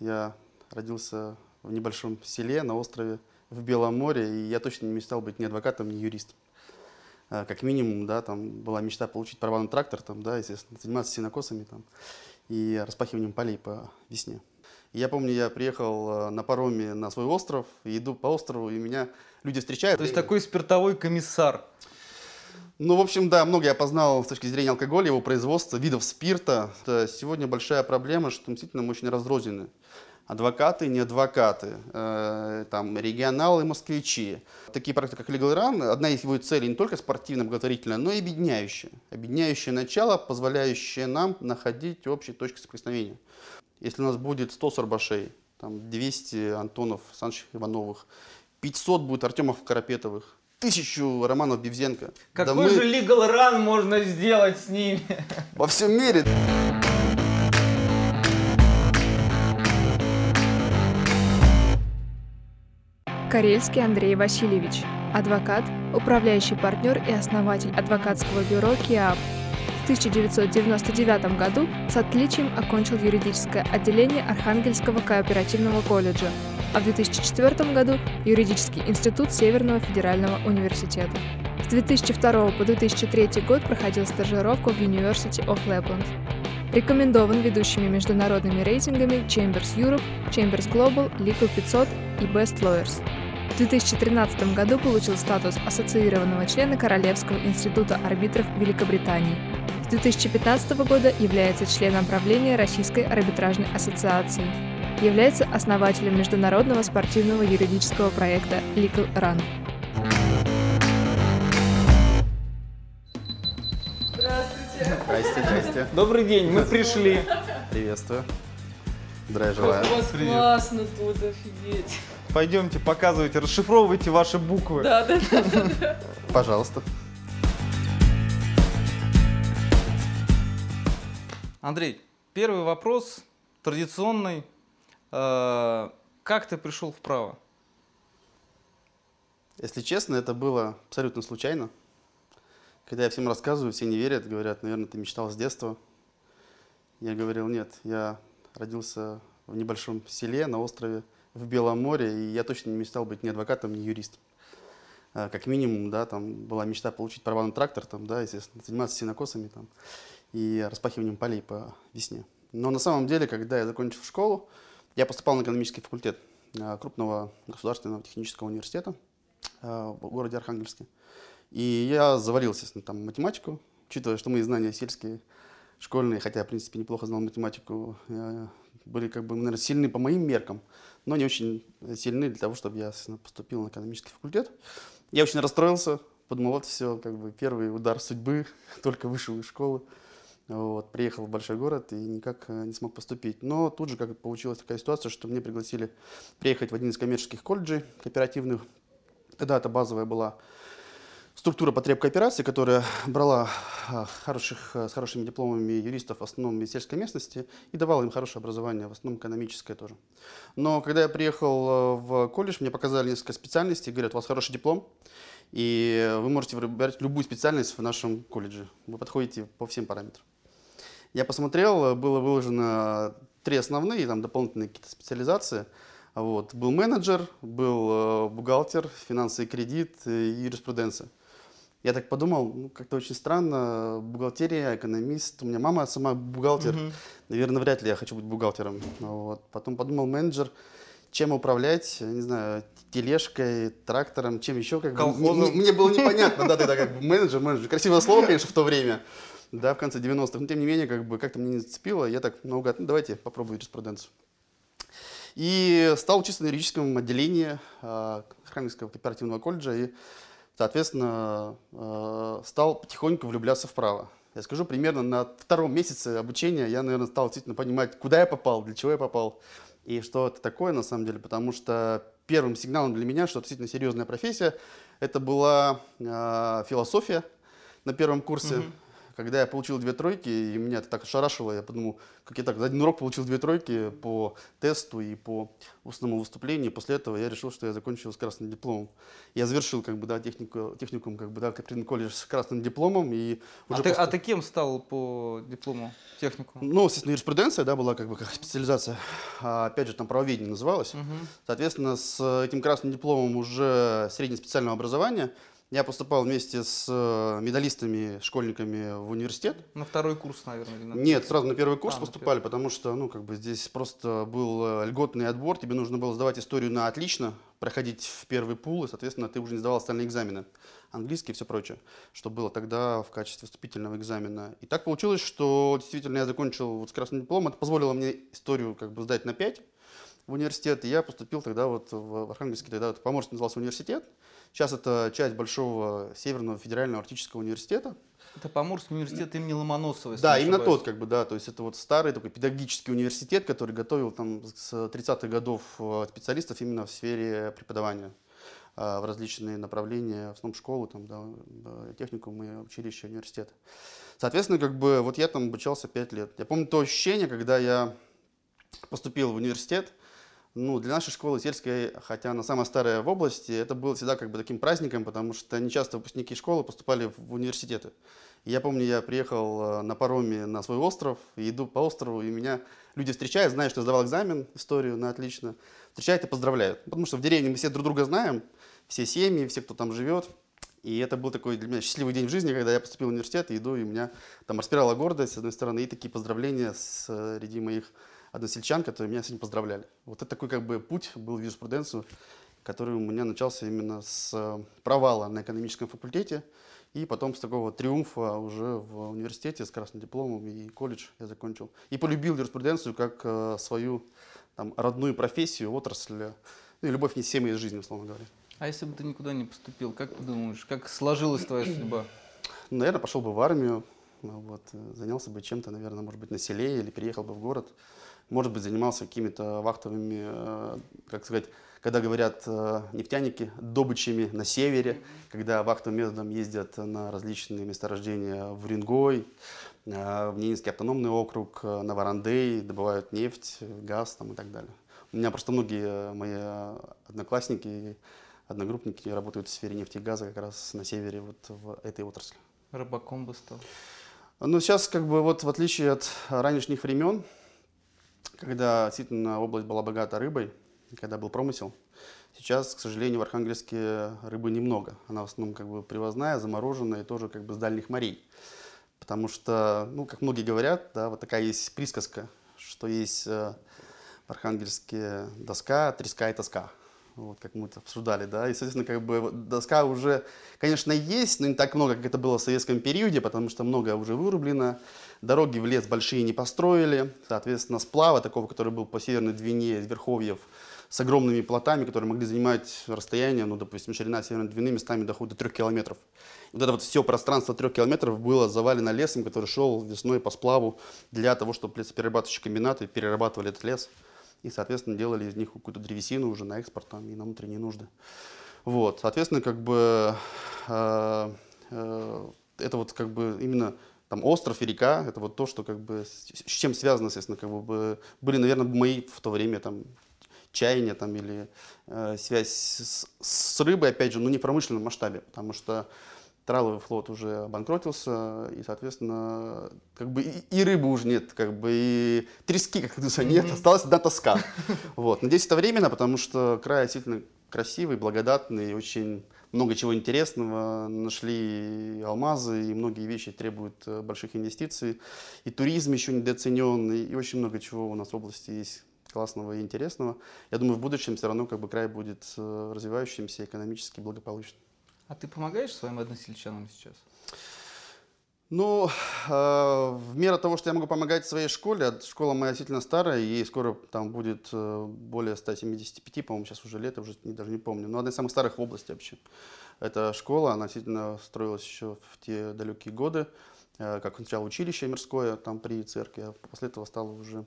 Я родился в небольшом селе на острове в Белом море, и я точно не мечтал быть ни адвокатом, ни юристом. А, Как минимум, да, там была мечта получить права на трактор, там, да, естественно, заниматься сенокосами там, и распахиванием полей по весне. И я помню, я приехал э, на пароме на свой остров, и иду по острову, и меня люди встречают. То есть такой спиртовой комиссар. Ну, в общем, да, много я познал с точки зрения алкоголя, его производства, видов спирта. Сегодня большая проблема, что действительно мы очень разрознены. Адвокаты, не адвокаты, э, там, регионалы, москвичи. Такие проекты, как Legal Run, одна из его целей не только спортивная, благотворительная, но и объединяющая. Объединяющее начало, позволяющее нам находить общие точки соприкосновения. Если у нас будет 100 Сарбашей, там 200 Антонов, Санычев Ивановых, 500 будет Артемов Карапетовых, тысячу Романов Бевзенко. Да Какой мы же legal run можно сделать с ними? во всем мире. Карельский Андрей Васильевич, адвокат, управляющий партнер и основатель адвокатского бюро КИАП. В 1999 году с отличием окончил юридическое отделение Архангельского кооперативного колледжа, а в 2004 году юридический институт Северного федерального университета. С 2002 по 2003 год проходил стажировку в University of Lapland. Рекомендован ведущими международными рейтингами Chambers Europe, Chambers Global, Legal 500 и Best Lawyers. В 2013 году получил статус ассоциированного члена Королевского института арбитров Великобритании. С 2015 года является членом правления Российской арбитражной ассоциации. Является основателем международного спортивного юридического проекта Legal Run. Здрасте, здрасте. Добрый день, мы пришли. Приветствую. Здравия желаю. У вас Привет. классно тут, офигеть. Пойдемте, показывайте, расшифровывайте ваши буквы. Да, да, да. Пожалуйста. Андрей, первый вопрос традиционный. Э, Как ты пришел в право? Если честно, это было абсолютно случайно. Когда я всем рассказываю, все не верят, говорят, наверное, ты мечтал с детства. Я говорил, нет, я родился в небольшом селе на острове в Белом море, и я точно не мечтал быть ни адвокатом, ни юристом. А, Как минимум, да, там была мечта получить права на трактор, там, да, естественно, заниматься сенокосами там, и распахиванием полей по весне. Но на самом деле, когда я закончил школу, я поступал на экономический факультет а, крупного государственного технического университета а, в городе Архангельске. И я завалился естественно, там математику, учитывая, что мои знания сельские, школьные, хотя, в принципе, неплохо знал математику, были, как бы, наверное, сильны по моим меркам, но не очень сильны для того, чтобы я поступил на экономический факультет. Я очень расстроился, подумал, вот все, как бы первый удар судьбы, только вышел из школы. Вот, приехал в большой город и никак э, не смог поступить. Но тут же как получилась такая ситуация, что мне пригласили приехать в один из коммерческих колледжей кооперативных. Тогда это базовая была структура потреб кооперации, которая брала а, хороших, а, с хорошими дипломами юристов, в основном из сельской местности, и давала им хорошее образование, в основном экономическое тоже. Но когда я приехал э, в колледж, мне показали несколько специальностей, говорят, у вас хороший диплом, и вы можете выбирать любую специальность в нашем колледже. Вы подходите по всем параметрам. Я посмотрел, э, было выложено три основные, там дополнительные какие-то специализации. Вот. Был менеджер, был э, бухгалтер, финансы и кредит э, и юриспруденция. Я так подумал, ну, как-то очень странно, бухгалтерия, экономист, у меня мама сама бухгалтер, Мгм. наверное, вряд ли я хочу быть бухгалтером. Вот. Потом подумал, менеджер, чем управлять, не знаю, тележкой, трактором, чем еще, как Колхозом. мне- мне было непонятно, да, тогда как бы менеджер, менеджер, красивое слово, конечно, в то время, да, в конце 90-х, но тем не менее, как бы, как-то мне не зацепило, я так наугад, ну, давайте попробую юриспруденцию. И стал учиться на юридическом отделении э, Архангельского кооперативного колледжа и, соответственно, э, стал потихоньку влюбляться в право. Я скажу, примерно на втором месяце обучения я, наверное, стал действительно понимать, куда я попал, для чего я попал и что это такое на самом деле, потому что первым сигналом для меня, что это действительно серьезная профессия, это была э, философия на первом курсе, Мгм. Когда я получил две тройки, и меня это так ошарашило, я подумал, как я так за один урок получил две тройки по тесту и по устному выступлению. После этого я решил, что я закончил с красным дипломом. Я завершил как бы, да, технику, техникум как бы, да, Каприн колледж с красным дипломом. И а, уже ты, после- а ты кем стал по диплому технику? Ну, естественно, юриспруденция, да, была как бы как специализация. А, опять же, там правоведение называлось. Мгм. Соответственно, с этим красным дипломом уже среднеспециального образования я поступал вместе с э, медалистами, школьниками в университет. На второй курс, наверное. или на Нет, сразу на первый курс А, поступали, потому что, ну, как бы здесь просто был э, льготный отбор, тебе нужно было сдавать историю на отлично, проходить в первый пул, и, соответственно, ты уже не сдавал остальные экзамены, английский и все прочее, что было тогда в качестве вступительного экзамена. И так получилось, что действительно я закончил вот с красным дипломом, это позволило мне историю как бы сдать на 5 в университет, и я поступил тогда вот в Архангельский, тогда это Поморский назывался университет, сейчас это часть Большого Северного федерального арктического университета, Это Поморский университет имени Ломоносова. да, именно ошибаюсь. тот, как бы, да, то есть это вот старый такой педагогический университет, который готовил там с 30-х годов э, специалистов именно в сфере преподавания э, в различные направления, в основном школы, там, да, э, техникумы, училища, университеты. Соответственно, как бы вот я там обучался 5 лет. Я помню то ощущение, когда я поступил в университет, ну, для нашей школы сельской, хотя она самая старая в области, это было всегда как бы таким праздником, потому что не часто выпускники школы поступали в университеты. Я помню, я приехал э, на пароме на свой остров, иду по острову, и меня люди встречают, знают, что я сдавал экзамен, историю на отлично, встречают и поздравляют. Потому что в деревне мы все друг друга знаем, все семьи, все, кто там живет. И это был такой для меня счастливый день в жизни, когда я поступил в университет, и иду, и меня там распирала гордость, с одной стороны, и такие поздравления среди моих односельчан, которые меня с этим поздравляли. Вот это такой как бы путь был в юриспруденцию, который у меня начался именно с э, провала на экономическом факультете, и потом с такого триумфа уже в университете с красным дипломом и колледж я закончил. И полюбил юриспруденцию как э, свою там, родную профессию, отрасль, ну и любовь не всей моей жизни, условно говоря. А если бы ты никуда не поступил, как ты думаешь, как сложилась твоя судьба? Ну, наверное, пошел бы в армию, вот, э, занялся бы чем-то, наверное, может быть, на селе или переехал бы в город. Может быть, занимался какими-то вахтовыми, э, как сказать, когда говорят э, нефтяники, добычами на севере, когда вахтовым методом ездят на различные месторождения в Уренгой, э, в Ненецкий автономный округ, на Варандей, добывают нефть, газ там, и так далее. У меня просто многие мои одноклассники одногруппники работают в сфере нефти и газа как раз на севере вот в этой отрасли. Рыбаком бы стал. Ну, сейчас, как бы, вот в отличие от ранешних времен, когда действительно область была богата рыбой, когда был промысел, сейчас, к сожалению, в Архангельске рыбы немного. Она в основном как бы привозная, замороженная тоже как бы с дальних морей. Потому что, ну, как многие говорят, да, вот такая есть присказка, что есть э, в Архангельске доска, треска и тоска. Вот, как мы это обсуждали, да, и, соответственно, как бы доска уже, конечно, есть, но не так много, как это было в советском периоде, потому что много уже вырублено, дороги в лес большие не построили, соответственно, сплава такого, который был по северной Двине, Верховьев, с огромными плотами, которые могли занимать расстояние, ну, допустим, ширина Северной Двины местами доходит до трех километров. И вот это вот все пространство трех километров было завалено лесом, который шел весной по сплаву для того, чтобы лесоперерабатывающие комбинаты перерабатывали этот лес и, соответственно, делали из них какую-то древесину уже на экспорт там, и на внутренние нужды. Вот, соответственно, как бы э, э, это вот как бы именно там остров и река, это вот то, что как бы с, с чем связано, естественно, как бы были, наверное, мои в то время там чаяния там или э, связь с, с рыбой, опять же, но не в промышленном масштабе, потому что траловый флот уже обанкротился, и, соответственно, как бы и, и рыбы уже нет, как бы и трески, как говорится, нет, осталась одна тоска. Вот. Надеюсь, это временно, потому что край действительно красивый, благодатный, очень много чего интересного. Нашли алмазы, и многие вещи требуют э, больших инвестиций. И туризм еще недооценен, и, и очень много чего у нас в области есть классного и интересного. Я думаю, в будущем все равно как бы край будет э, развивающимся, экономически благополучным. А ты помогаешь своим односельчанам сейчас? Ну, э, в меру того, что я могу помогать своей школе, а школа моя действительно старая, ей скоро там будет э, более 175, по-моему, сейчас уже лет, уже не, даже не помню, но одна из самых старых в области вообще. Эта школа, она действительно строилась еще в те далекие годы, э, как сначала училище мирское там при церкви, а после этого стало уже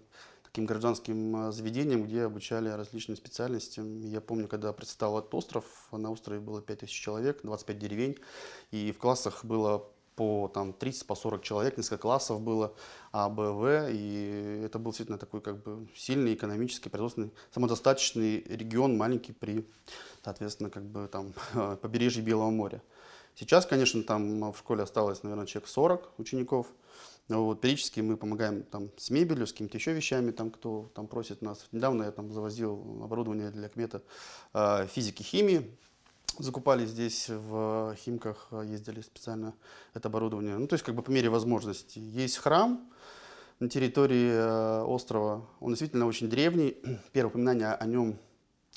таким гражданским э, заведением, где обучали различным специальностям. Я помню, когда представил этот остров, на острове было 5000 человек, 25 деревень, и в классах было по там 30, по 40 человек, несколько классов было А, Б, В, и это был действительно такой как бы сильный экономический, производственный, самодостаточный регион, маленький при, соответственно, как бы там побережье Белого моря. Сейчас, конечно, там в школе осталось, наверное, человек 40 учеников. Вот, периодически мы помогаем там, с мебелью, с какими-то еще вещами, там, кто там, просит нас. Недавно я там завозил оборудование для кмета э, физики, химии. Закупали здесь в Химках, ездили специально это оборудование. Ну, то есть, как бы по мере возможности. Есть храм на территории э, острова. Он действительно очень древний. Первое упоминание о нем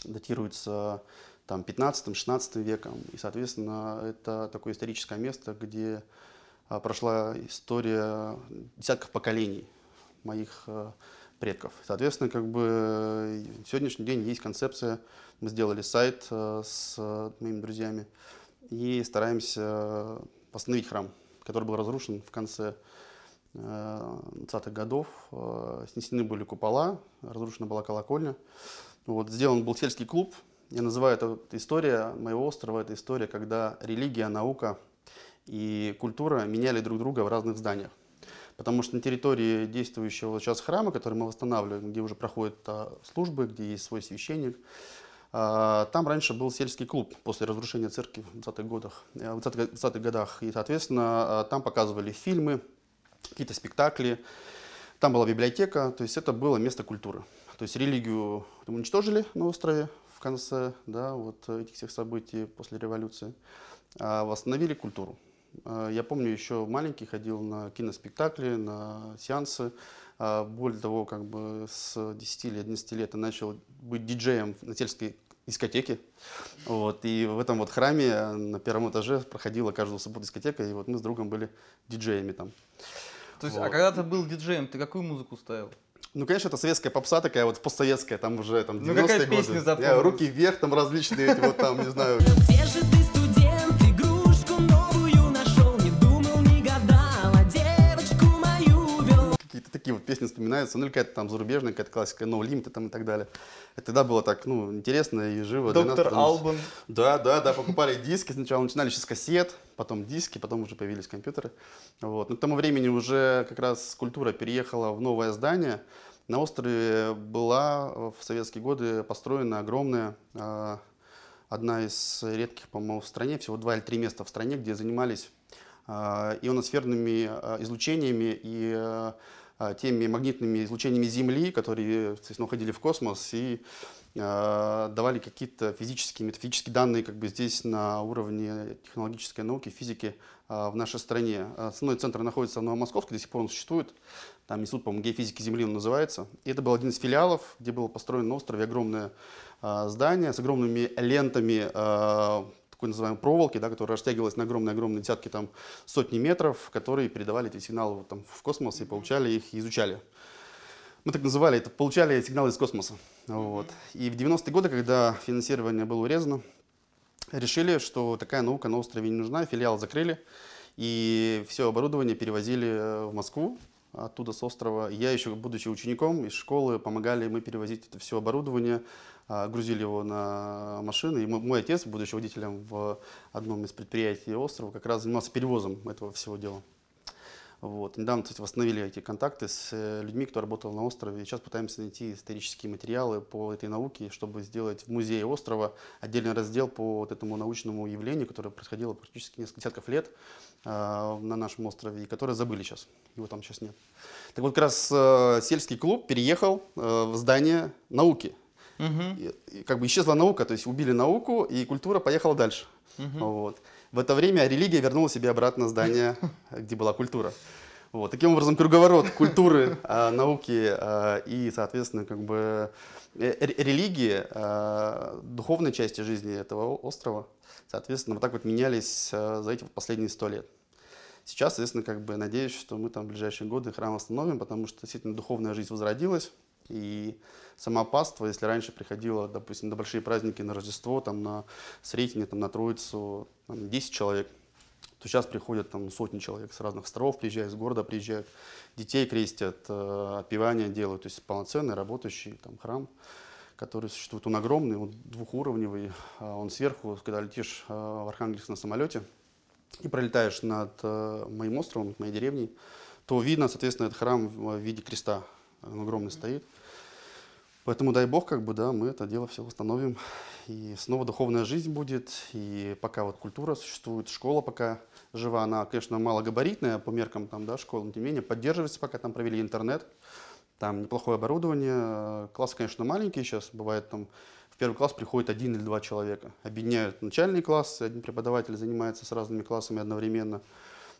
датируется там, 15-16 веком. И, соответственно, это такое историческое место, где а, прошла история десятков поколений моих а, предков. Соответственно, как бы в сегодняшний день есть концепция. Мы сделали сайт а, с моими друзьями и стараемся восстановить храм, который был разрушен в конце 20-х годов. Снесены были купола, разрушена была колокольня. Вот, сделан был сельский клуб, я называю это история моего острова, это история, когда религия, наука и культура меняли друг друга в разных зданиях. Потому что на территории действующего сейчас храма, который мы восстанавливаем, где уже проходят а, службы, где есть свой священник, а, там раньше был сельский клуб после разрушения церкви в 20-х годах, э, в 20 годах. И, соответственно, а, там показывали фильмы, какие-то спектакли. Там была библиотека, то есть это было место культуры. То есть религию уничтожили на острове, в конце да, вот этих всех событий после революции, а восстановили культуру. А, я помню, еще маленький ходил на киноспектакли, на сеансы. А, более того, как бы с 10 или 11 лет я начал быть диджеем на сельской дискотеке. Вот, и в этом вот храме на первом этаже проходила каждую субботу дискотека, и вот мы с другом были диджеями там. То есть, а вот. а когда ты был диджеем, ты какую музыку ставил? Ну, конечно, это советская попса такая вот постсоветская, там уже там 90-е ну, какая годы. Песня Я, руки вверх, там различные эти вот там, не знаю. Где же ты, такие вот песни вспоминаются, ну или какая-то там зарубежная, какая-то классика, No Limit там и так далее. Это тогда было так, ну, интересно и живо. Доктор Албан. Да, да, да, покупали диски, сначала начинали еще с кассет, потом диски, потом уже появились компьютеры. Вот. Но к тому времени уже как раз культура переехала в новое здание, на острове была в советские годы построена огромная, а, одна из редких, по-моему, в стране, всего два или три места в стране, где занимались а, ионосферными излучениями и теми магнитными излучениями Земли, которые естественно, уходили в космос и давали какие-то физические, метафизические данные как бы здесь на уровне технологической науки, физики в нашей стране. Основной центр находится в Новомосковске, до сих пор он существует. Там институт, по-моему, геофизики Земли он называется. И это был один из филиалов, где было построено на острове огромное э, здание с огромными лентами э, такой называемой проволоки, да, которая растягивалась на огромные-огромные десятки, там, сотни метров, которые передавали эти сигналы вот, там, в космос и получали их, и изучали. Мы так называли это, получали сигналы из космоса. Вот. И в 90-е годы, когда финансирование было урезано, решили, что такая наука на острове не нужна, филиал закрыли, и все оборудование перевозили э, в Москву, оттуда с острова. Я еще, будучи учеником из школы, помогали мы перевозить это все оборудование, грузили его на машины. И мой отец, будучи водителем в одном из предприятий острова, как раз занимался перевозом этого всего дела. Вот. Недавно, кстати, восстановили эти контакты с э, людьми, кто работал на острове. И сейчас пытаемся найти исторические материалы по этой науке, чтобы сделать в музее острова отдельный раздел по вот этому научному явлению, которое происходило практически несколько десятков лет э, на нашем острове, и которое забыли сейчас. Его там сейчас нет. Так вот, как раз э, сельский клуб переехал э, в здание науки. Угу. И, и, как бы исчезла наука, то есть убили науку, и культура поехала дальше. Угу. Вот. В это время религия вернула себе обратно здание, где была культура. Вот. Таким образом, круговорот культуры, а, науки а, и, соответственно, как бы э, религии, а, духовной части жизни этого острова, соответственно, вот так вот менялись за эти последние сто лет. Сейчас, соответственно, как бы надеюсь, что мы там в ближайшие годы храм восстановим, потому что действительно духовная жизнь возродилась, и сама паства, если раньше приходила, допустим, на большие праздники, на Рождество, там, на Сретение, там, на Троицу, там, 10 человек, то сейчас приходят там, сотни человек с разных островов, приезжают, из города приезжают, детей крестят, э, отпевания делают, то есть полноценный работающий там, храм который существует. Он огромный, он двухуровневый, а он сверху, когда летишь э, в Архангельск на самолете, и пролетаешь над э, моим островом, моей деревней, то видно, соответственно, этот храм в виде креста. Он огромный стоит. Поэтому дай Бог, как бы, да, мы это дело все восстановим. И снова духовная жизнь будет. И пока вот культура существует, школа пока жива, она, конечно, малогабаритная по меркам там, да, школы, но тем не менее поддерживается, пока там провели интернет. Там неплохое оборудование. Классы, конечно, маленькие сейчас. Бывает там в первый класс приходит один или два человека. Объединяют начальный класс, один преподаватель занимается с разными классами одновременно.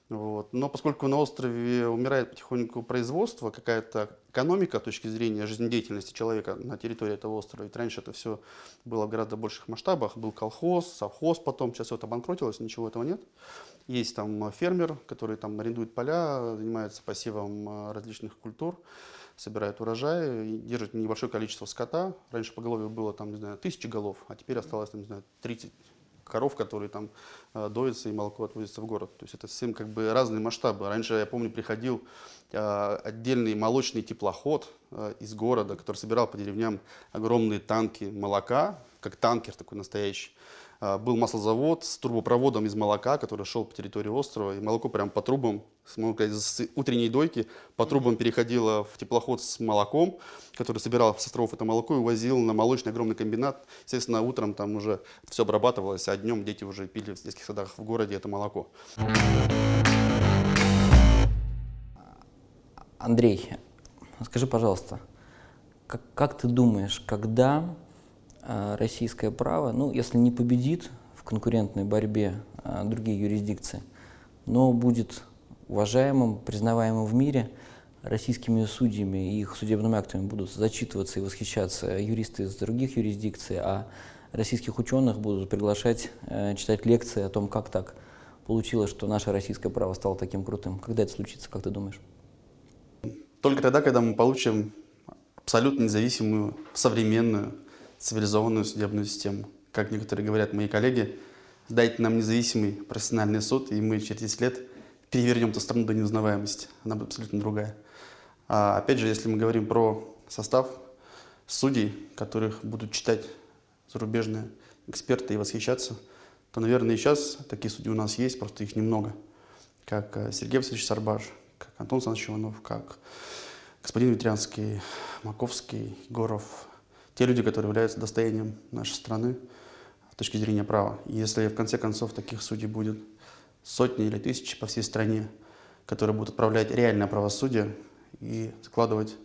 Вот. Но поскольку на острове умирает потихоньку производство, какая-то экономика с точки зрения жизнедеятельности человека на территории этого острова, ведь раньше это все было в гораздо больших масштабах, был колхоз, совхоз потом, сейчас все это обанкротилось, ничего этого нет. Есть там фермер, который там арендует поля, занимается посевом э, различных культур, собирает урожай, держит небольшое количество скота. Раньше поголовье было там, не знаю, тысячи голов, а теперь осталось, там, не знаю, 30 коров, которые там э, доятся и молоко отвозится в город. То есть это совсем как бы разные масштабы. Раньше, я помню, приходил э, отдельный молочный теплоход э, из города, который собирал по деревням огромные танки молока, как танкер такой настоящий. Э, был маслозавод с трубопроводом из молока, который шел по территории острова, и молоко прям по трубам, с, можно сказать, с утренней дойки по трубам переходило в теплоход с молоком, который собирал с островов это молоко и увозил на молочный огромный комбинат. Естественно, утром там уже все обрабатывалось, а днем дети уже пили в детских садах в городе это молоко. Андрей, скажи, пожалуйста, как, как ты думаешь, когда российское право, ну, если не победит в конкурентной борьбе э, другие юрисдикции, но будет уважаемым, признаваемым в мире, российскими судьями и их судебными актами будут зачитываться и восхищаться юристы из других юрисдикций, а российских ученых будут приглашать э, читать лекции о том, как так получилось, что наше российское право стало таким крутым. Когда это случится, как ты думаешь? Только тогда, когда мы получим абсолютно независимую, современную, цивилизованную судебную систему. Как некоторые говорят мои коллеги, дайте нам независимый профессиональный суд, и мы через 10 лет перевернем эту страну до неузнаваемости. Она будет абсолютно другая. А опять же, если мы говорим про состав судей, которых будут читать зарубежные эксперты и восхищаться, то, наверное, и сейчас такие судьи у нас есть, просто их немного. Как э, Сергей Васильевич Сарбаш, как Антон Александрович Иванов, как господин Ветрянский, Маковский, Горов. Те люди, которые являются достоянием нашей страны с точки зрения права. Если в конце концов таких судей будет сотни или тысячи по всей стране, которые будут отправлять реальное правосудие и закладывать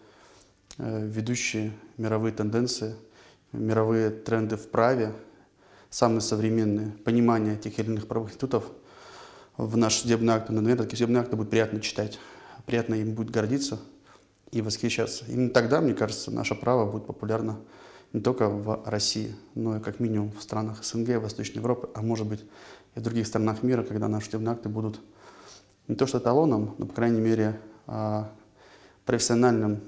э, ведущие мировые тенденции, мировые тренды в праве, самые современные, понимание тех или иных правовых институтов в наш судебный акт, наверное, такие судебные акты будет приятно читать, приятно им будет гордиться и восхищаться. Именно тогда, мне кажется, наше право будет популярно не только в России, но и как минимум в странах СНГ, Восточной Европы, а может быть и в других странах мира, когда наши судебные акты будут не то что эталоном, но, по крайней мере, а, профессиональным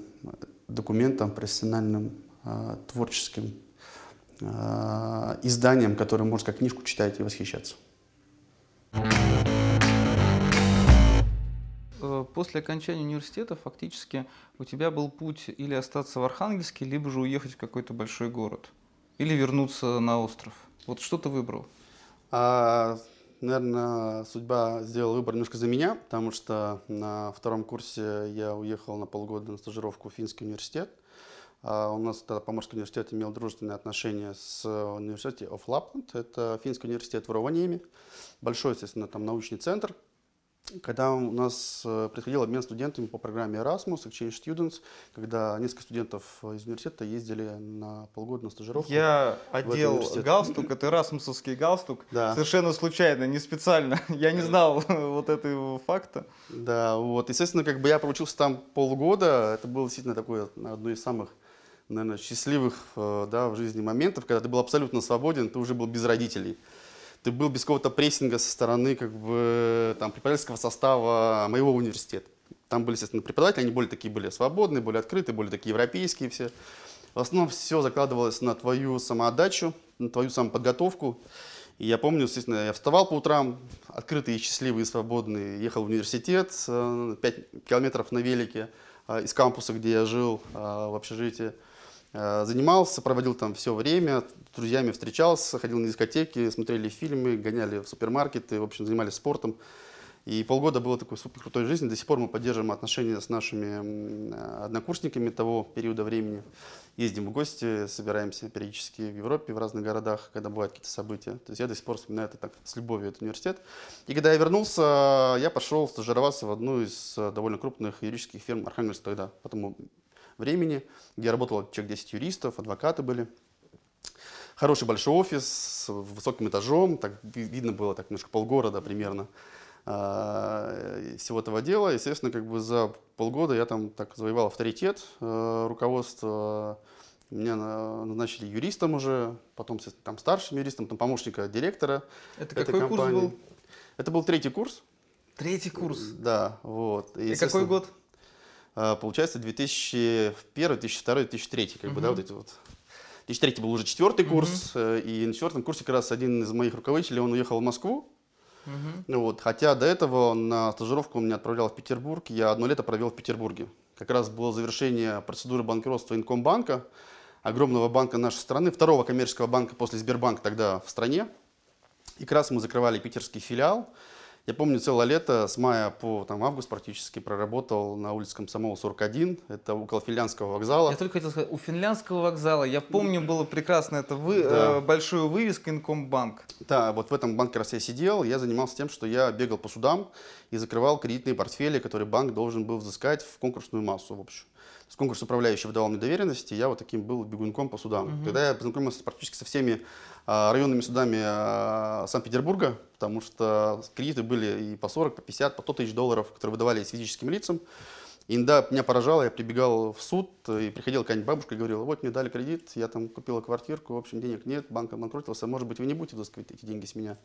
документом, профессиональным а, творческим а, изданием, которое можно как книжку читать и восхищаться. Э, После окончания университета фактически у тебя был путь или остаться в Архангельске, либо же уехать в какой-то большой город. Или вернуться на остров. Вот что ты выбрал? А, наверное, судьба сделала выбор немножко за меня, потому что на втором курсе я уехал на полгода на стажировку в Финский университет. А у нас тогда Поморский университет имел дружественные отношения с университетом of Lapland. Это финский университет в Ровaniemi. Большой, естественно, там научный центр. Когда у нас э, происходил обмен студентами по программе Erasmus, Exchange Students, когда несколько студентов из университета ездили на полгода на стажировку. Я одел галстук, это расмусовский галстук, Да. совершенно случайно, не специально. Я не знал вот этого факта. Да, вот, естественно, как бы я проучился там полгода, это было действительно такое одно из самых, наверное, счастливых э, да, в жизни моментов, когда ты был абсолютно свободен, ты уже был без родителей. Ты был без какого-то прессинга со стороны как бы, там, преподавательского состава моего университета. Там были, естественно, преподаватели, они более такие были свободные, более открытые, более такие европейские все. В основном все закладывалось на твою самоотдачу, на твою самоподготовку. И я помню, естественно, я вставал по утрам, открытый, счастливый свободный, ехал в университет, 5 километров на велике э, из кампуса, где я жил, э, в общежитии. Э, Занимался, проводил там все время, с друзьями встречался, ходил на дискотеки, смотрели фильмы, гоняли в супермаркеты, в общем, занимались спортом. И полгода было такой супер крутой жизни. До сих пор мы поддерживаем отношения с нашими однокурсниками того периода времени. Ездим в гости, собираемся периодически в Европе, в разных городах, когда бывают какие-то события. То есть я до сих пор вспоминаю это так с любовью, этот университет. И когда я вернулся, я пошел стажироваться в одну из э, довольно крупных юридических фирм Архангельска тогда, по тому времени, где работало человек 10 юристов, адвокаты были. Хороший большой офис с высоким этажом, так ви- видно было так немножко полгорода примерно и всего этого дела. Естественно, как бы за полгода я там так завоевал авторитет э, руководства. Меня на- назначили юристом уже, потом, там старшим юристом, там помощника директора Это какой курс компании. был? Это был третий курс. Третий курс. Да, вот. И какой естественно, год? А, Получается, 2001, 2002, 2003, как бы, да, вот эти вот. 2003 был уже четвертый курс, э, и на четвертом курсе как раз один из моих руководителей, он уехал в Москву, ну вот, хотя до этого на стажировку меня отправлял в Петербург, я одно лето провел в Петербурге. Как раз было завершение процедуры банкротства Инкомбанка, огромного банка нашей страны, второго коммерческого банка после Сбербанка тогда в стране. И как раз мы закрывали питерский филиал. Я помню, целое лето, с мая по там, август практически, проработал на улице Комсомола 41, это около Финляндского вокзала. Я только хотел сказать, у финляндского вокзала, я помню, было прекрасно, это вы, Да. э, большую вывеску Инкомбанк. Да, вот в этом банке раз я сидел, я занимался тем, что я бегал по судам и закрывал кредитные портфели, которые банк должен был взыскать в конкурсную массу в общем. То есть конкурс управляющий выдавал мне доверенности, я вот таким был бегунком по судам. Тогда я познакомился практически со всеми а, районными судами а, Санкт-Петербурга, потому что кредиты были и по 40, по 50, по 100 тысяч долларов, которые выдавались физическим лицам. И иногда меня поражало, я прибегал в суд, и приходила какая-нибудь бабушка и говорила, вот мне дали кредит, я там купила квартирку, в общем, денег нет, банк обанкротился, может быть, вы не будете взыскивать эти деньги с меня.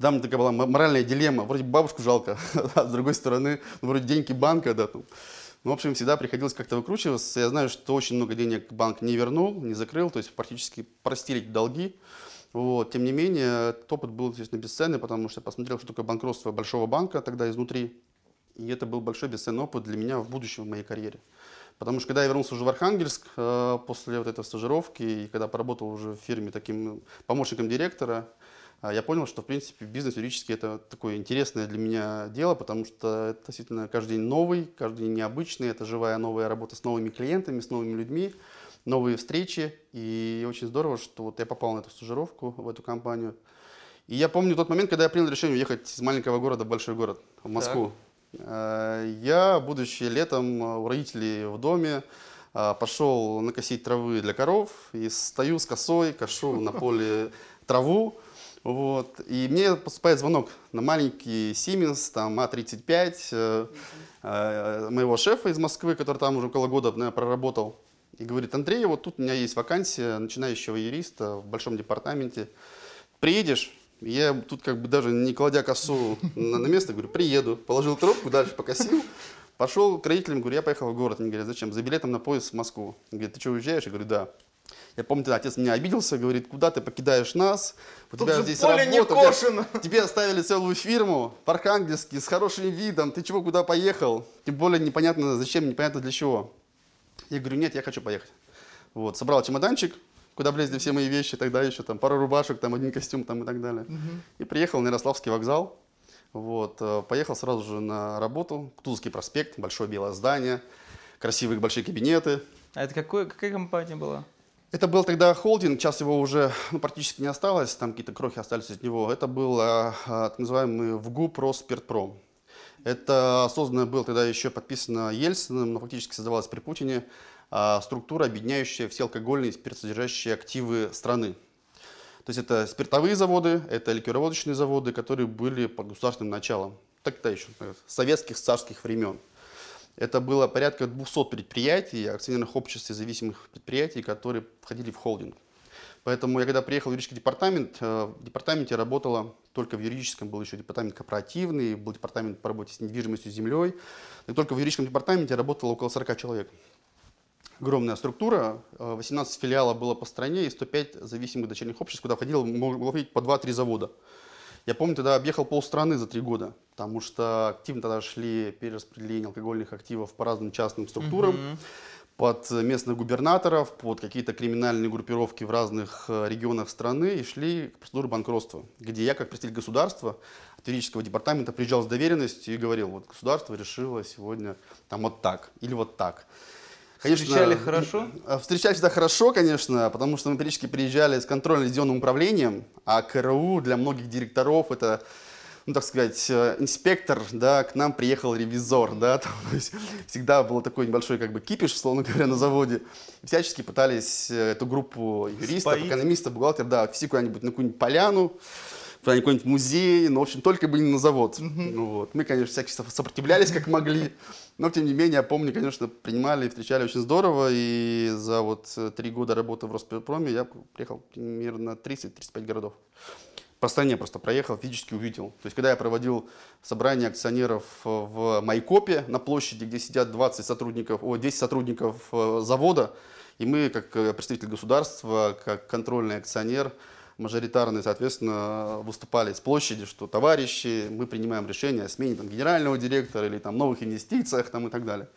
Мне такая была моральная дилемма, вроде бабушку жалко, а с другой стороны, ну, вроде деньги банка, да, ну. Ну, в общем, всегда приходилось как-то выкручиваться. Я знаю, что очень много денег банк не вернул, не закрыл, то есть практически простили долги. Вот. Тем не менее, этот опыт был, естественно, бесценный, потому что я посмотрел, что такое банкротство большого банка тогда изнутри. И это был большой бесценный опыт для меня в будущем в моей карьере. Потому что когда я вернулся уже в Архангельск э, после вот этой стажировки, и когда поработал уже в фирме таким помощником директора, я понял, что, в принципе, бизнес юридический это такое интересное для меня дело, потому что это действительно каждый день новый, каждый день необычный, это живая новая работа с новыми клиентами, с новыми людьми, новые встречи. И очень здорово, что вот я попал на эту стажировку, в эту компанию. И я помню тот момент, когда я принял решение уехать из маленького города в большой город, в Москву. Э, Я, будучи летом э, у родителей в доме, э, пошел накосить травы для коров и стою с косой, кошу на поле траву. Вот. И мне поступает звонок на маленький Siemens, там А35, э, э, моего шефа из Москвы, который там уже около года наверное, проработал. И говорит, Андрей, вот тут у меня есть вакансия начинающего юриста в большом департаменте. Приедешь? Я тут как бы даже не кладя косу на, на место, говорю, приеду. Положил трубку, дальше покосил. Пошел к родителям, говорю, я поехал в город. Они говорят, зачем? За билетом на поезд в Москву. Говорит, ты что, уезжаешь? Я говорю, да. Я помню, тогда отец меня обиделся, говорит, куда ты покидаешь нас? У Тут тебя же здесь поле не работа, у тебя-. Тебе оставили целую фирму в Архангельске с хорошим видом. Ты чего, куда поехал? Тем более непонятно зачем, непонятно для чего. Я говорю, нет, я хочу поехать. Вот, собрал чемоданчик, куда влезли все мои вещи, тогда еще там пару рубашек, там один костюм там и так далее. И приехал на Ярославский вокзал. Вот, э, поехал сразу же на работу. Кутузовский проспект, большое белое здание, красивые большие кабинеты. А это какой, какая компания была? Это был тогда холдинг, сейчас его уже ну, практически не осталось, там какие-то крохи остались от него. Это был а, а, так называемый ВГУП Росспиртпром. Это созданное было тогда еще подписано Ельциным, но фактически создавалось при Путине а, структура, объединяющая все алкогольные и спиртсодержащие активы страны. То есть это спиртовые заводы, это ликероводочные заводы, которые были под государственным началом. Тогда еще, советских царских времен. Это было порядка 200 предприятий, акционерных обществ и зависимых предприятий, которые входили в холдинг. Поэтому я когда приехал в юридический департамент, э, в департаменте работала только в юридическом, был еще департамент корпоративный, был департамент по работе с недвижимостью, с землей. И только в юридическом департаменте работало около 40 человек. Огромная структура, э, 18 филиалов было по стране и 105 зависимых дочерних обществ, куда входило, могло входить по 2-3 завода. Я помню, тогда объехал полстраны за три года, потому что активно тогда шли перераспределение алкогольных активов по разным частным структурам. под местных губернаторов, под какие-то криминальные группировки в разных э, регионах страны и шли к процедуре банкротства, где я, как представитель государства, от юридического департамента, приезжал с доверенностью и говорил, вот государство решило сегодня там вот так или вот так. Встречали хорошо? э, Встречали всегда хорошо, конечно, потому что мы периодически приезжали с контрольно-лицензионным управлением, а КРУ для многих директоров это ну, так сказать, э, инспектор, да, к нам приехал ревизор, да, то есть всегда был такой небольшой, как бы, кипиш, словно говоря, на заводе. И всячески пытались э, эту группу юристов, Споить. экономистов, бухгалтеров, да, вести куда-нибудь на какую-нибудь поляну, в какой-нибудь музей, но, в общем, только бы не на завод. Ну, вот. Мы, конечно, всячески сопротивлялись, как могли, но, тем не менее, я помню, конечно, принимали и встречали очень здорово, и за вот э, три года работы в Роспетроме я приехал примерно 30-35 городов по стране просто проехал, физически увидел. То есть, когда я проводил собрание акционеров э, в Майкопе на площади, где сидят 20 сотрудников, о, 10 сотрудников э, завода, и мы, как представитель государства, как контрольный акционер, мажоритарный, соответственно, выступали с площади, что товарищи, мы принимаем решение о смене там, генерального директора или там, новых инвестициях там, и так далее.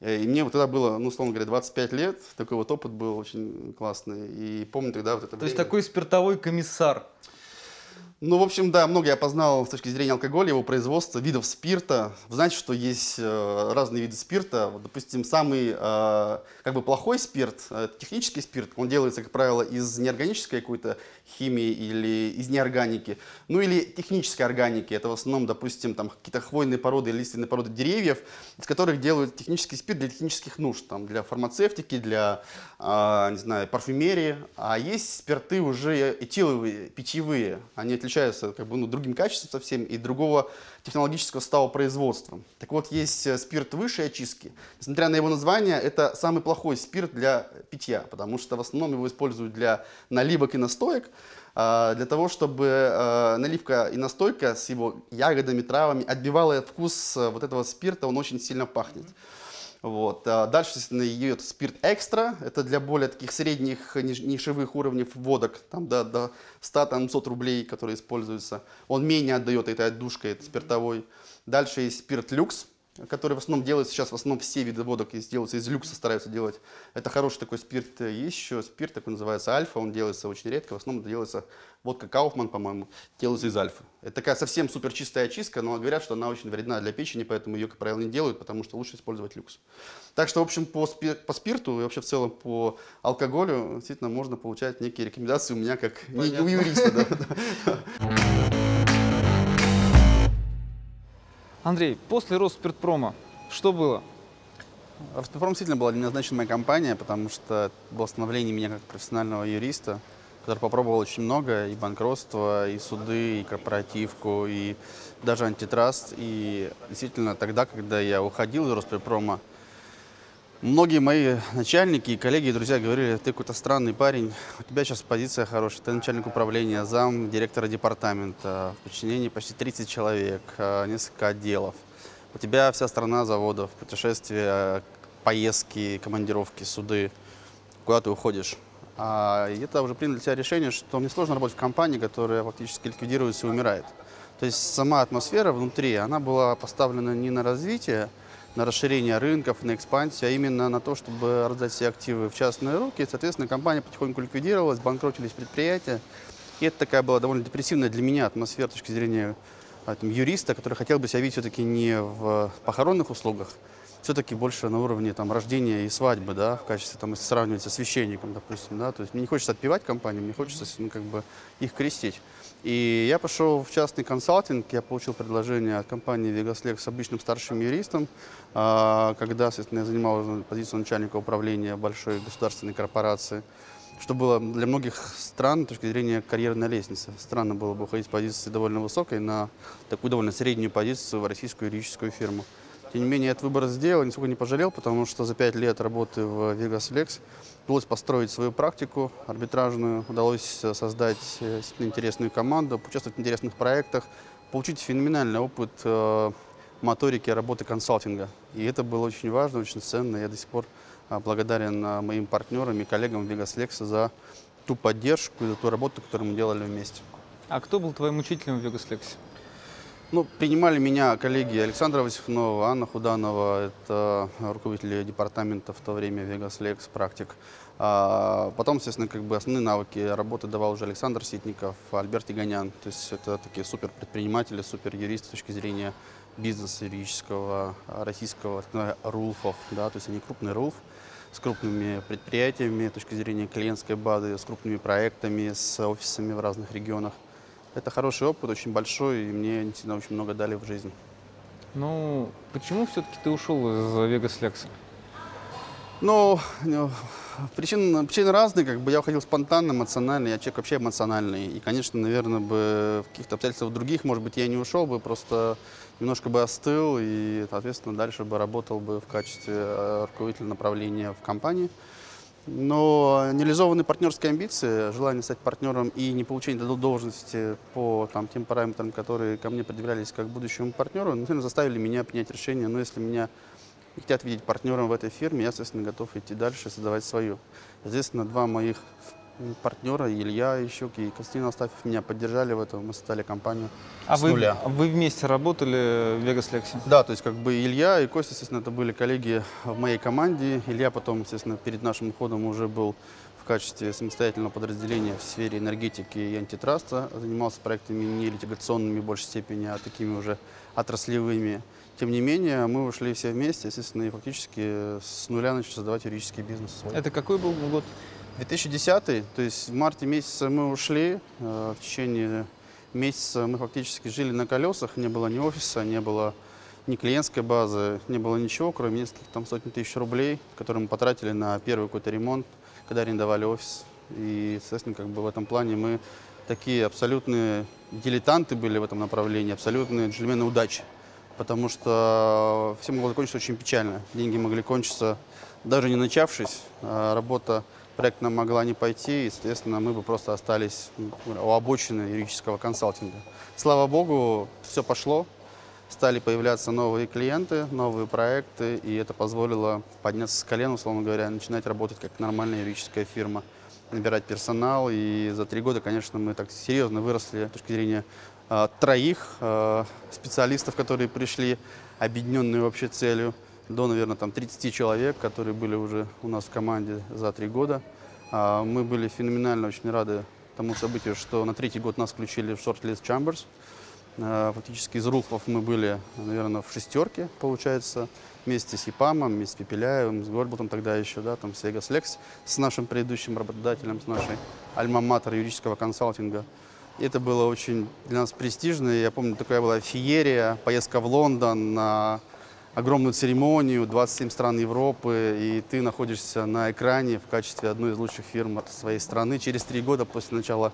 Э, И мне вот тогда было, ну, условно говоря, 25 лет, такой вот опыт был очень классный. И помню тогда вот это То есть время. такой спиртовой комиссар. Ну, в общем, да, много я познал с точки зрения алкоголя, его производства, видов спирта. Вы знаете, что есть э, разные виды спирта. Вот, допустим, самый э, как бы плохой спирт, э, технический спирт, он делается, как правило, из неорганической какой-то химии или из неорганики. Ну, или технической органики. Это в основном, допустим, там какие-то хвойные породы или лиственные породы деревьев, из которых делают технический спирт для технических нужд, там, для фармацевтики, для, э, не знаю, парфюмерии. А есть спирты уже этиловые, питьевые. Они отличаются как бы, ну, другим качеством совсем и другого технологического состава производства. Так вот, есть э, спирт высшей очистки. Несмотря на его название, это самый плохой спирт для питья, потому что в основном его используют для наливок и настоек, а, для того, чтобы э, наливка и настойка с его ягодами, травами отбивала вкус э, вот этого спирта, он очень сильно пахнет. Вот. А Дальше, естественно, идет спирт экстра. Это для более таких средних ниш- нишевых уровней водок, там, до, до 100-500 рублей, которые используются. Он менее отдает этой отдушкой, это спиртовой. Дальше есть спирт люкс, который в основном делается сейчас, в основном все виды водок делаются из люкса, стараются делать. Это хороший такой спирт. Есть еще спирт, такой называется альфа, он делается очень редко. В основном делается водка Кауфман, по-моему, делается из альфы. Это такая совсем супер чистая очистка, но говорят, что она очень вредна для печени, поэтому ее, как правило, не делают, потому что лучше использовать люкс. Так что, в общем, по, спи- по спирту и вообще в целом по алкоголю действительно можно получать некие рекомендации у меня как не у юриста. да, да. Андрей, после Росспиртпрома что было? Ростелеком действительно была меня значимая компания, потому что было становление меня как профессионального юриста, который попробовал очень много, и банкротство, и суды, и корпоративку, и даже антитраст. И действительно тогда, когда я уходил из Роспрепрома, многие мои начальники, коллеги, и друзья говорили, ты какой-то странный парень, у тебя сейчас позиция хорошая, ты начальник управления, зам директора департамента, в подчинении почти 30 человек, э, несколько отделов. У тебя вся страна заводов, путешествия, поездки, командировки, суды. Куда ты уходишь? А это уже принял для себя решение, что мне сложно работать в компании, которая фактически ликвидируется и умирает. То есть сама атмосфера внутри, она была поставлена не на развитие, на расширение рынков, на экспансию, а именно на то, чтобы раздать все активы в частные руки. Соответственно, компания потихоньку ликвидировалась, банкротились предприятия. И это такая была довольно депрессивная для меня атмосфера с точки зрения а, там, юриста, который хотел бы себя видеть все-таки не в похоронных услугах, все-таки больше на уровне там, рождения и свадьбы, да, в качестве, там, если сравнивать со священником, допустим, да, то есть мне не хочется отпевать компанию, мне хочется ну, как бы их крестить. И я пошел в частный консалтинг, я получил предложение от компании Vegaslex с обычным старшим юристом, а, когда, соответственно, я занимал позицию начальника управления большой государственной корпорации, что было для многих стран с точки зрения карьерной лестницы. Странно было бы уходить с позиции довольно высокой на такую довольно среднюю позицию в российскую юридическую фирму. Тем не менее, я этот выбор сделал, нисколько не пожалел, потому что за пять лет работы в Vegas Lex удалось построить свою практику арбитражную, удалось э, создать э, интересную команду, поучаствовать в интересных проектах, получить феноменальный опыт э, моторики работы консалтинга. И это было очень важно, очень ценно. Я до сих пор благодарен моим партнерам и коллегам Vegas Lex за ту поддержку и за ту работу, которую мы делали вместе. А кто был твоим учителем в Вегас Лексе? Ну, принимали меня коллеги Александра Васихнова, Анна Худанова, это руководители департамента в то время Vegas Lex, практик. А потом, естественно, как бы основные навыки работы давал уже Александр Ситников, Альберт Игонян. То есть это такие супер предприниматели, супер юристы с точки зрения бизнеса юридического, российского, рулфов. Да? То есть они крупный рулф с крупными предприятиями с точки зрения клиентской базы, с крупными проектами, с офисами в разных регионах. Это хороший опыт, очень большой, и мне действительно очень много дали в жизни. Ну, почему все-таки ты ушел из Vegas Lex? Ну, ну, причины, причины разные, как бы я уходил спонтанно, эмоционально, я человек вообще эмоциональный. И, конечно, наверное, бы в каких-то обстоятельствах других, может быть, я не ушел бы, просто немножко бы остыл и, соответственно, дальше бы работал бы в качестве э, руководителя направления в компании. Но нереализованные партнерские амбиции, желание стать партнером и не получение дол- должности по там, тем параметрам, которые ко мне предъявлялись как будущему партнеру, наверное, заставили меня принять решение, ну, если меня хотят видеть партнером в этой фирме, я, естественно, готов идти дальше, создавать свою. Естественно, два моих м, партнера, Илья Ищук и Константин Астафьев, меня поддержали в этом, мы создали компанию А с вы, нуля. а вы вместе работали в Vegas Lex? Да, то есть как бы Илья и Костя, естественно, это были коллеги в моей команде. Илья потом, естественно, перед нашим уходом уже был в качестве самостоятельного подразделения в сфере энергетики и антитраста. Занимался проектами не литигационными в большей степени, а такими уже отраслевыми. Тем не менее, мы ушли все вместе, естественно, и фактически с нуля начали создавать юридический бизнес свой. Это какой был год? 2010, то есть в марте месяце мы ушли, э, в течение месяца мы фактически жили на колесах, не было ни офиса, не было ни клиентской базы, не было ничего, кроме нескольких там сотен тысяч рублей, которые мы потратили на первый какой-то ремонт, когда арендовали офис. И, естественно, как бы в этом плане мы такие абсолютные дилетанты были в этом направлении, абсолютные джентльмены удачи. Потому что все могло закончиться очень печально. Деньги могли кончиться даже не начавшись, а работа проектно могла не пойти, и, соответственно, мы бы просто остались у обочины юридического консалтинга. Слава богу, все пошло, стали появляться новые клиенты, новые проекты, и это позволило подняться с колен, условно говоря, начинать работать как нормальная юридическая фирма, набирать персонал, и за три года, конечно, мы так серьезно выросли с точки зрения а, троих а, специалистов, которые пришли, объединенные общей целью, до, наверное, там 30 человек, которые были уже у нас в команде за три года. А, Мы были феноменально очень рады тому событию, что на третий год нас включили в шорт-лист Chambers. А, Фактически из Рулфов мы были, наверное, в шестерке, получается, вместе с ИПАМом, вместе с Пепеляевым, с Горбутом тогда еще, да, там с Vegas Lex, с нашим предыдущим работодателем, с нашей альма-матер юридического консалтинга. И это было очень для нас престижно. Я помню, такая была феерия, поездка в Лондон на огромную церемонию, 27 стран Европы, и ты находишься на экране в качестве одной из лучших фирм своей страны через три года после начала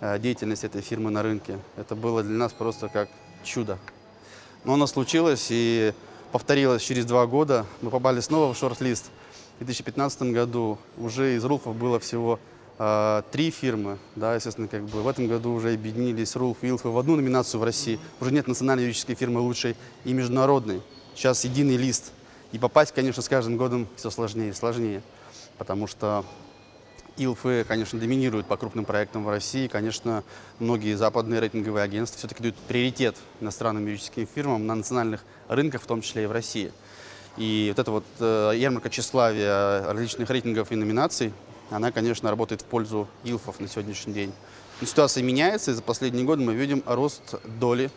э, деятельности этой фирмы на рынке. Это было для нас просто как чудо. Но оно случилось и повторилось через два года. Мы попали снова в шорт-лист. В 2015 году уже из Рулфов было всего э, три фирмы. Да, естественно, как бы в этом году уже объединились Рулф и Илфы в одну номинацию в России. Уже нет национальной юридической фирмы лучшей и международной. Сейчас единый лист. И попасть, конечно, с каждым годом все сложнее и сложнее. Потому что ИЛФы, конечно, доминируют по крупным проектам в России. Конечно, многие западные рейтинговые агентства все-таки дают приоритет иностранным юридическим фирмам на национальных рынках, в том числе и в России. И вот эта вот э, ярмарка тщеславия различных рейтингов и номинаций, она, конечно, работает в пользу ИЛФов на сегодняшний день. Но ситуация меняется, и за последние годы мы видим рост доли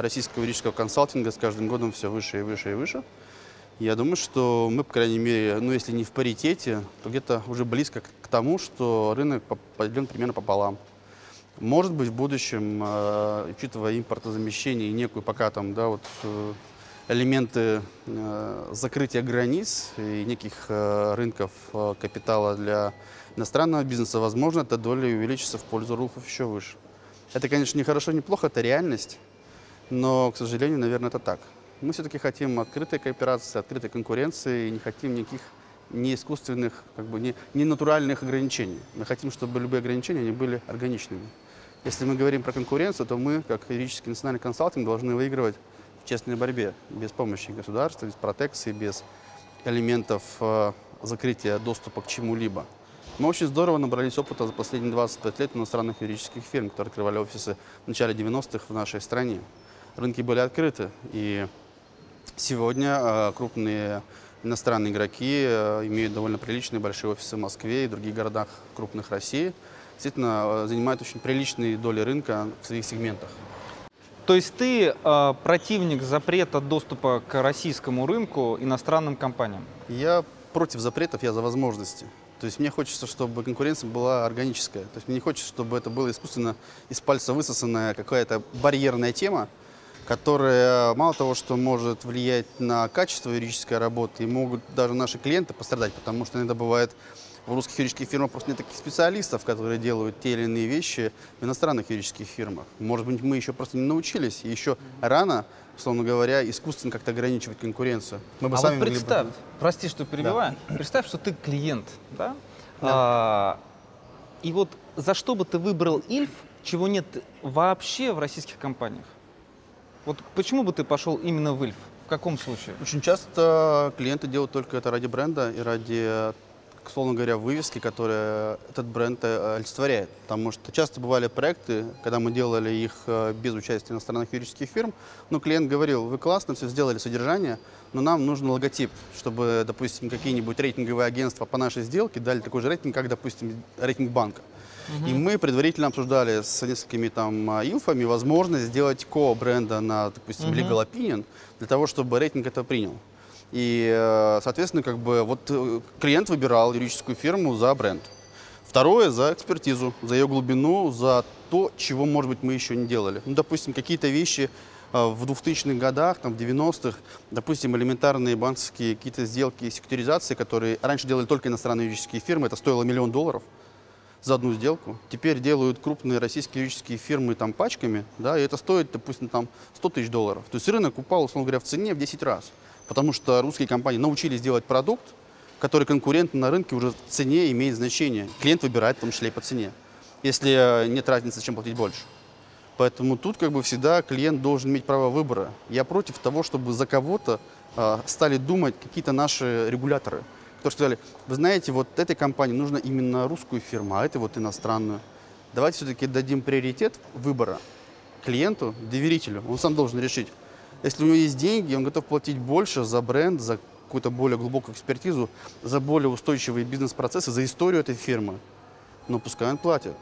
российского юридического консалтинга с каждым годом все выше и выше и выше. Я думаю, что мы, по крайней мере, ну если не в паритете, то где-то уже близко к, тому, что рынок по- поделен примерно пополам. Может быть, в будущем, э, учитывая импортозамещение и некую пока там, да, вот э, элементы э, закрытия границ и неких рынков капитала для иностранного бизнеса, возможно, эта доля увеличится в пользу руфов еще выше. Это, конечно, не хорошо, не плохо, это реальность, но, к сожалению, наверное, это так. Мы все-таки хотим открытой кооперации, открытой конкуренции и не хотим никаких не искусственных, как бы не, не натуральных ограничений. Мы хотим, чтобы любые ограничения они были органичными. Если мы говорим про конкуренцию, то мы, как юридический национальный консалтинг, должны выигрывать в честной борьбе, без помощи государства, без протекции, без элементов э, закрытия доступа к чему-либо. Мы очень здорово набрались опыта за последние 25 лет иностранных юридических фирм, которые открывали офисы в начале 90-х в нашей стране. Рынки были открыты. И сегодня э, крупные иностранные игроки э, имеют довольно приличные большие офисы в Москве и других городах крупных России. Действительно, э, занимают очень приличные доли рынка в своих сегментах. То есть ты э, противник запрета доступа к российскому рынку иностранным компаниям? Я против запретов, я за возможности. То есть мне хочется, чтобы конкуренция была органическая. То есть мне не хочется, чтобы это было искусственно из пальца высосанная какая-то барьерная тема, которая мало того, что может влиять на качество юридической работы, и могут даже наши клиенты пострадать, потому что иногда бывает в русских юридических фирмах просто нет таких специалистов, которые делают те или иные вещи в иностранных юридических фирмах. Может быть, мы еще просто не научились, и еще рано, условно говоря, искусственно как-то ограничивать конкуренцию. Мы бы а сами вот могли бы- представь, прости, что перебиваю, представь, что ты клиент, да? А, и вот за что бы ты выбрал Ильф, чего нет вообще в российских компаниях? Вот почему бы ты пошел именно в Ильф? В каком случае? Очень часто клиенты делают только это ради бренда и ради, условно говоря, вывески, которая этот бренд э, олицетворяет. Потому что часто бывали проекты, когда мы делали их э, без участия иностранных юридических фирм, но клиент говорил, вы классно все сделали, содержание, но нам нужен логотип, чтобы, допустим, какие-нибудь рейтинговые агентства по нашей сделке дали такой же рейтинг, как, допустим, рейтинг банка. И мы предварительно обсуждали с несколькими там а, инфами возможность сделать ко-бренда на, допустим, Legal Opinion, для того, чтобы рейтинг это принял. И, э, соответственно, как бы вот э, клиент выбирал юридическую фирму за бренд. Второе, за экспертизу, за ее глубину, за то, чего, может быть, мы еще не делали. Ну, допустим, какие-то вещи э, в 2000-х годах, там, в 90-х, допустим, элементарные банковские какие-то сделки и секьюризации, которые раньше делали только иностранные юридические фирмы, это стоило миллион долларов за одну сделку. Теперь делают крупные российские юридические фирмы там пачками, да, и это стоит, допустим, там 100 тысяч долларов. То есть рынок упал, условно говоря, в цене в 10 раз. Потому что русские компании научились делать продукт, который конкурентно на рынке уже в цене имеет значение. Клиент выбирает в том числе и по цене. Если э, нет разницы, чем платить больше. Поэтому тут как бы всегда клиент должен иметь право выбора. Я против того, чтобы за кого-то э, стали думать какие-то наши регуляторы. Которые сказали, вы знаете, вот этой компании нужно именно русскую фирму, а этой вот иностранную. Давайте все-таки дадим приоритет выбора клиенту, доверителю. Он сам должен решить. Если у него есть деньги, он готов платить больше за бренд, за какую-то более глубокую экспертизу, за более устойчивые бизнес-процессы, за историю этой фирмы. Но пускай он платит.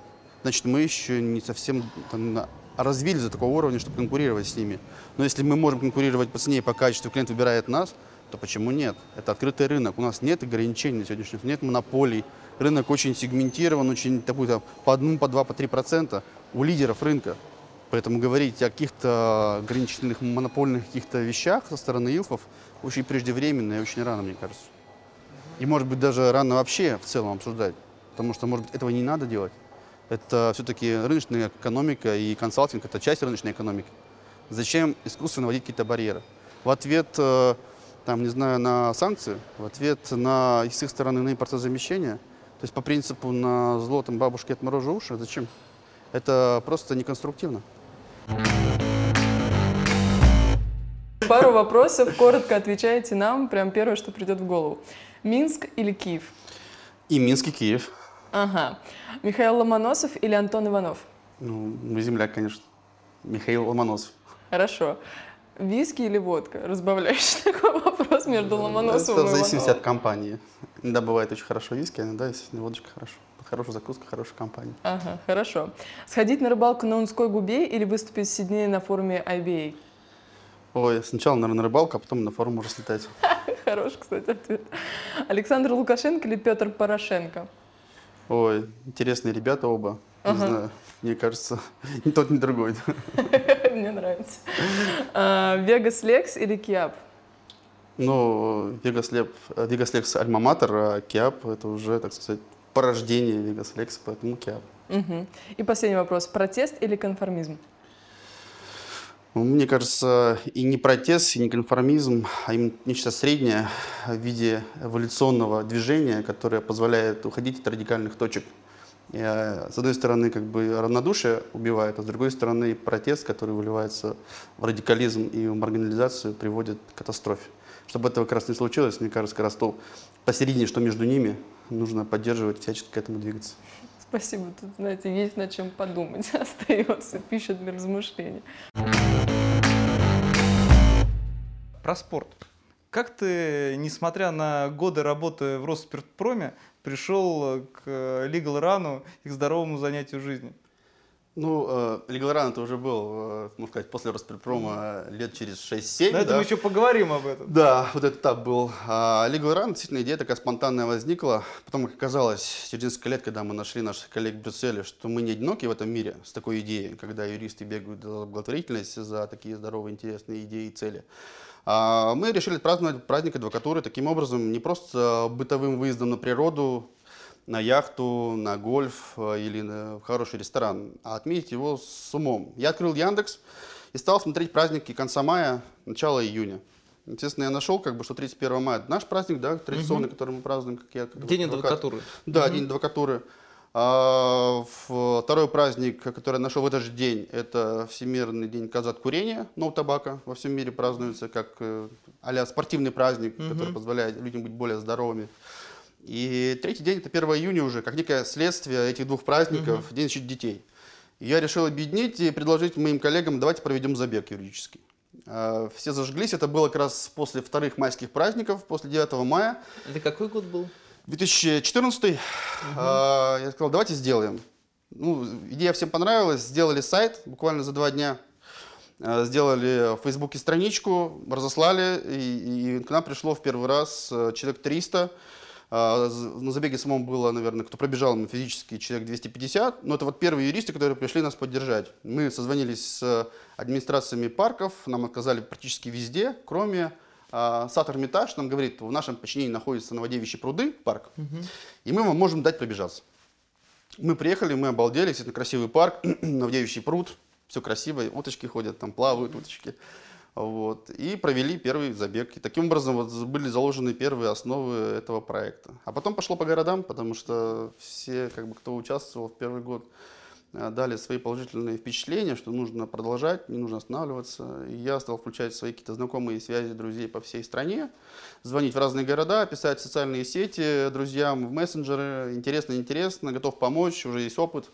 Значит, мы еще не совсем там, развились до такого уровня, чтобы конкурировать с ними. Но если мы можем конкурировать по цене и по качеству, клиент выбирает нас, то почему нет? Это открытый рынок. У нас нет ограничений день, нет монополий. Рынок очень сегментирован, очень такой там, по одному, по два, по три процента у лидеров рынка. Поэтому говорить о каких-то ограничительных монопольных каких-то вещах со стороны илфов очень преждевременно и очень рано, мне кажется. И может быть даже рано вообще в целом обсуждать. Потому что, может быть, этого не надо делать. Это все-таки рыночная экономика и консалтинг – это часть рыночной экономики. Зачем искусственно вводить какие-то барьеры? В ответ, э, там, не знаю, на санкции, в ответ на, с их стороны на импортозамещение, то есть по принципу на зло там, бабушки отморожу уши, зачем? Это просто неконструктивно. Пару вопросов, коротко отвечайте нам, прям первое, что придет в голову. Минск или Киев? И Минск, и Киев. Ага. Михаил Ломоносов или Антон Иванов? Ну, земляк, конечно. Михаил Ломоносов. Хорошо. Виски или водка? Разбавляющий такой вопрос между Ломоносовым Это в зависимости от компании. Иногда бывает очень хорошо виски, а иногда, если водочка хорошо. Хорошая закуска, хорошая компания. Ага, хорошо. Сходить на рыбалку на Унской губе или выступить в Сиднее на форуме IBA? Ой, сначала, наверное, на рыбалку, а потом на форум можно слетать. Хороший, кстати, ответ. Александр Лукашенко или Петр Порошенко? Ой, интересные ребята оба. Не знаю, мне кажется, ни тот, ни другой. А, Вегас Лекс или Киап? Ну, Vegas Lex Альма-Матер, а Киап это уже, так сказать, порождение Vegas Lex, поэтому Киап. Мгм. И последний вопрос. Протест или конформизм? Ну, Мне кажется, и не протест, и не конформизм, а именно нечто среднее в виде эволюционного движения, которое позволяет уходить от радикальных точек. Э, с одной стороны, как бы равнодушие убивает, а с другой стороны, протест, который выливается в радикализм и в маргинализацию, приводит к катастрофе. Чтобы этого как раз не случилось, мне кажется, как раз то посередине, что между ними, нужно поддерживать, всячески к этому двигаться. Спасибо. Тут, знаете, есть над чем подумать. Остается пища для размышлений. Про спорт. Как ты, несмотря на годы работы в Росспиртпроме, пришел к э, Legal Run и к здоровому занятию жизни? Ну, э, Legal Run это уже был, э, можно сказать, после Роспирпрома э, лет через 6-7. На это да. мы еще поговорим об этом. Да, вот этот этап был. А Legal Run, действительно, идея такая спонтанная возникла. Потом, как оказалось, через несколько лет, когда мы нашли наших коллег в Брюсселе, что мы не одиноки в этом мире с такой идеей, когда юристы бегают за благотворительность, за такие здоровые, интересные идеи и цели. А мы решили праздновать праздник адвокатуры таким образом, не просто бытовым выездом на природу, на яхту, на гольф э, или на- в хороший ресторан, а отметить его с умом. Я открыл Яндекс и стал смотреть праздники конца мая, начала июня. Естественно, я нашел, как бы, что 31 мая это наш праздник, да, традиционный, который мы празднуем, как я. как День адвокат. адвокатуры. Да, День адвокатуры. А, второй праздник, который нашел в этот же день, это Всемирный день отказа от курения, no табака, во всем мире празднуется как а спортивный праздник, который позволяет людям быть более здоровыми. И третий день, это 1 июня уже, как некое следствие этих двух праздников, День защиты детей. И Я решил объединить и предложить моим коллегам, давайте проведем забег юридический. А, Все зажглись, это было как раз после вторых майских праздников, после 9 мая. Это какой год был? 2014 а, я сказал, давайте сделаем. Ну, идея всем понравилась, сделали сайт буквально за два дня, А, сделали в Фейсбуке страничку, разослали, и, и к нам пришло в первый раз э, человек 300. А, з- На забеге самом было, наверное, кто пробежал физически, человек 250. Но это вот первые юристы, которые пришли нас поддержать. Мы созвонились с администрациями парков, нам отказали практически везде, кроме а, Сад Эрмитаж нам говорит, в нашем подчинении находится Новодевичьи пруды, парк, и мы вам можем дать пробежаться. Мы приехали, мы обалдели, действительно красивый парк, Новодевичий пруд, все красиво, уточки ходят, там плавают уточки. Вот, и провели первый забег. И таким образом вот были заложены первые основы этого проекта. А потом пошло по городам, потому что все, как бы, кто участвовал в первый год, дали свои положительные впечатления, что нужно продолжать, не нужно останавливаться. И я стал включать свои какие-то знакомые связи, друзей по всей стране, звонить в разные города, писать в социальные сети друзьям, в мессенджеры. Интересно, интересно, готов помочь, уже есть опыт.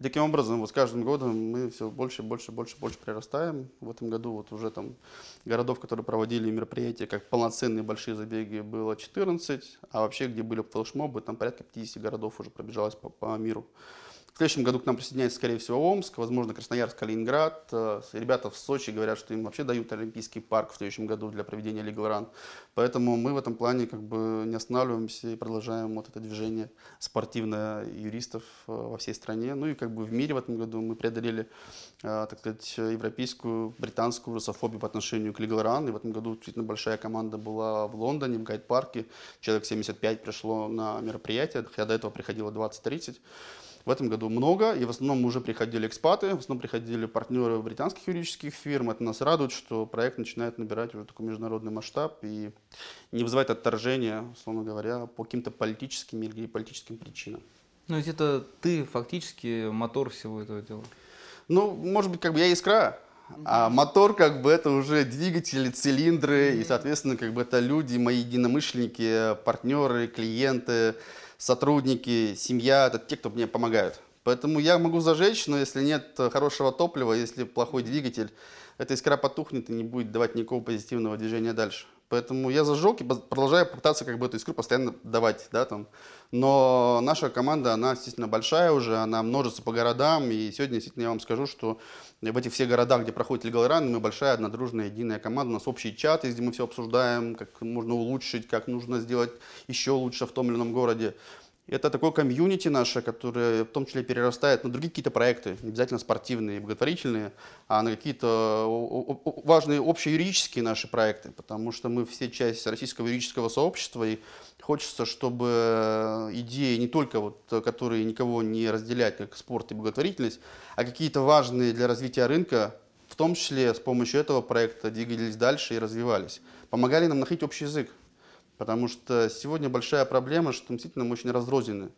И таким образом, вот с каждым годом мы все больше, больше, больше, больше прирастаем. В этом году вот уже там городов, которые проводили мероприятия, как полноценные большие забеги, было 14, а вообще, где были флешмобы, там порядка 50 городов уже пробежалось по, по миру. Следующем году к нам присоединяется, скорее всего, Омск, возможно, Красноярск, Калининград. Э, Ребята в Сочи говорят, что им вообще дают Олимпийский парк в следующем году для проведения Legal Run. Поэтому мы в этом плане как бы не останавливаемся и продолжаем вот это движение спортивное юристов э, во всей стране. Ну и как бы в мире в этом году мы преодолели, э, так сказать, европейскую, британскую русофобию по отношению к Legal Run. И в этом году действительно большая команда была в Лондоне, в гайд-парке. Человек 75 пришло на мероприятие, хотя до этого приходило 20-30. В этом году много, и в основном уже приходили экспаты, в основном приходили партнеры британских юридических фирм. Это нас радует, что проект начинает набирать уже такой международный масштаб и не вызывает отторжения, условно говоря, по каким-то политическим или политическим причинам. Ну, ведь это ты фактически мотор всего этого дела. Ну, может быть, как бы я искра, а мотор, как бы, это уже двигатели, цилиндры, и, соответственно, как бы это люди, мои единомышленники, партнеры, клиенты, сотрудники, семья, это те, кто мне помогают. Поэтому я могу зажечь, но если нет хорошего топлива, если плохой двигатель, эта искра потухнет и не будет давать никакого позитивного движения дальше. Поэтому я зажег и продолжаю пытаться как бы эту искру постоянно давать, да, там. Но наша команда, она действительно большая уже, она множится по городам, и сегодня действительно я вам скажу, что в этих всех городах, где проходит Legal Run, мы большая, однодружная, единая команда, у нас общий чат, где мы все обсуждаем, как можно улучшить, как нужно сделать еще лучше в том или ином городе. Это такое комьюнити наше, которое в том числе перерастает на другие какие-то проекты, не обязательно спортивные, благотворительные, а на какие-то важные общеюридические наши проекты, потому что мы все часть российского юридического сообщества, и хочется, чтобы идеи не только вот, э, которые никого не разделяют, как спорт и благотворительность, а какие-то важные для развития рынка, в том числе с помощью этого проекта двигались дальше и развивались. Помогали нам находить общий язык. Потому что сегодня большая проблема, что действительно мы очень разрознены.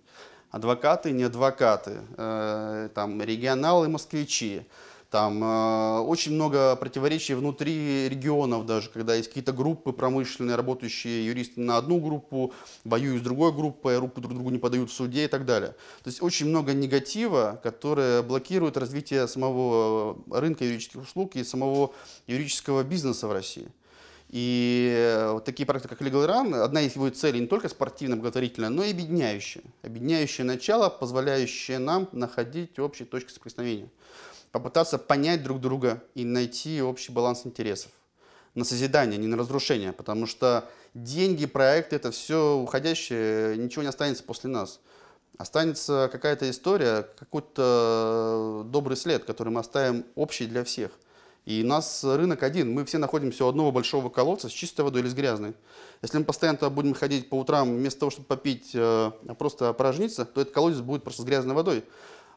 Адвокаты, не адвокаты, э, там регионалы, москвичи. Там э, очень много противоречий внутри регионов даже, когда есть какие-то группы промышленные, работающие юристы на одну группу, воюют с другой группой, руку друг другу не подают в суде и так далее. То есть очень много негатива, которое блокирует развитие самого рынка юридических услуг и самого юридического бизнеса в России. И э, вот такие проекты, как Legal Run, одна из его целей не только спортивная, благотворительная, но и объединяющая. Объединяющее начало, позволяющее нам находить общие точки соприкосновения. Попытаться понять друг друга и найти общий баланс интересов. На созидание, не на разрушение. Потому что деньги, проекты, это все уходящее, ничего не останется после нас. Останется какая-то история, какой-то добрый след, который мы оставим общий для всех. И у нас рынок один. Мы все находимся у одного большого колодца с чистой водой или с грязной. Если мы постоянно будем ходить по утрам, вместо того, чтобы попить, э, а просто опорожниться, то этот колодец будет просто с грязной водой.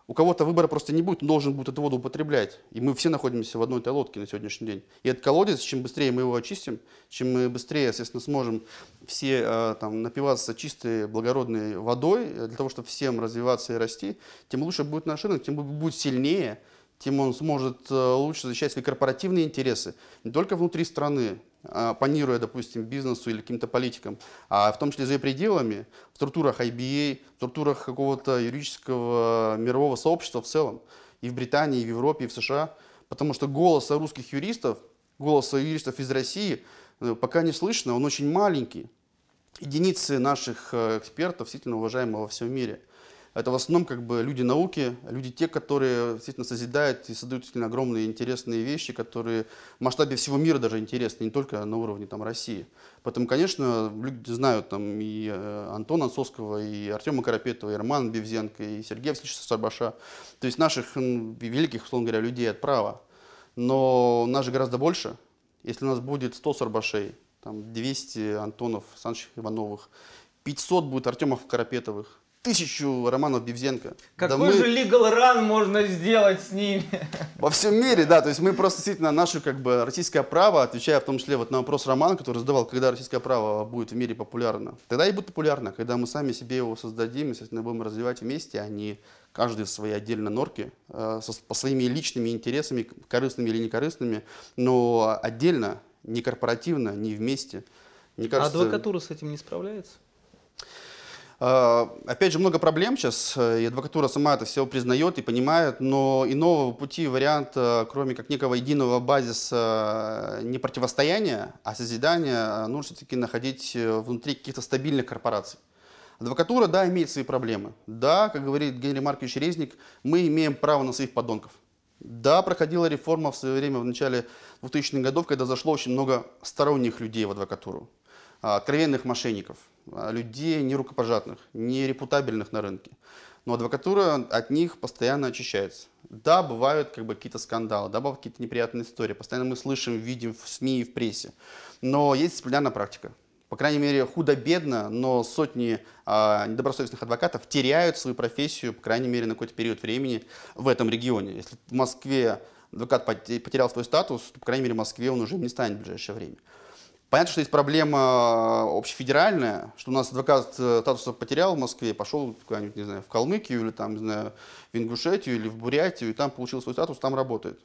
У кого-то выбора просто не будет, он должен будет эту воду употреблять. И мы все находимся в одной этой лодке на сегодняшний день. И этот колодец, чем быстрее мы его очистим, чем мы быстрее, естественно, сможем все э, там, напиваться чистой, благородной водой, э, для того, чтобы всем развиваться и расти, тем лучше будет наш рынок, тем будет сильнее, тем он сможет э, лучше защищать свои корпоративные интересы не только внутри страны, а, панируя, допустим, бизнесу или каким-то политикам, а в том числе за пределами, в структурах IBA, в структурах какого-то юридического мирового сообщества в целом, и в Британии, и в Европе, и в США. Потому что голоса русских юристов, голоса юристов из России э, пока не слышно, он очень маленький. Единицы наших э, экспертов, действительно уважаемые во всем мире – это в основном как бы люди науки, люди те, которые действительно созидают и создают действительно огромные интересные вещи, которые в масштабе всего мира даже интересны, не только на уровне там, России. Поэтому, конечно, люди знают там и э, Антона Ансовского, и Артема Карапетова, и Романа Бевзенко, и Сергея Васильевича Сарбаша. То есть наших великих, условно говоря, людей от права. Но нас же гораздо больше. Если у нас будет 100 Сарбашей, там 200 Антонов, Санычев Ивановых, 500 будет Артемов Карапетовых, тысячу Романов Бевзенко. Какой Да мы- же legal run можно сделать с ними? Во всем мире, да, то есть мы просто действительно наше как бы российское право, отвечая в том числе вот на вопрос Романа, который задавал, когда российское право будет в мире популярно. Тогда и будет популярно, когда мы сами себе его создадим, естественно, будем развивать вместе, а не каждый в своей отдельной норке, э, со- по своими личными интересами, корыстными или некорыстными, но отдельно, не корпоративно, не вместе. Мне А кажется, адвокатура с этим не справляется? Э, Опять же, много проблем сейчас, э, и адвокатура сама это все признает и понимает, но иного пути, варианта, кроме как некого единого базиса э, не противостояния, а созидания, э, нужно все-таки находить э, внутри каких-то стабильных корпораций. Адвокатура, да, имеет свои проблемы. Да, как говорит Генри Маркович Резник, мы имеем право на своих подонков. Да, проходила реформа в свое время, в начале 2000-х годов, когда зашло очень много сторонних людей в адвокатуру, откровенных мошенников, а, людей нерукопожатных, нерепутабельных на рынке. Но адвокатура от них постоянно очищается. Да, бывают как бы какие-то скандалы, да, бывают какие-то неприятные истории. Постоянно мы слышим, видим в СМИ и в прессе. Но есть дисциплинарная практика. По крайней мере, худо-бедно, но сотни а, недобросовестных адвокатов теряют свою профессию, по крайней мере, на какой-то период времени в этом регионе. Если в Москве адвокат поте- потерял свой статус, то, по крайней мере, в Москве он уже не станет в ближайшее время. Понятно, что есть проблема э, общефедеральная, что у нас адвокат э, статуса потерял в Москве, пошел не знаю, в Калмыкию или там, не знаю, в Ингушетию или в Бурятию, и там получил свой статус, там работает.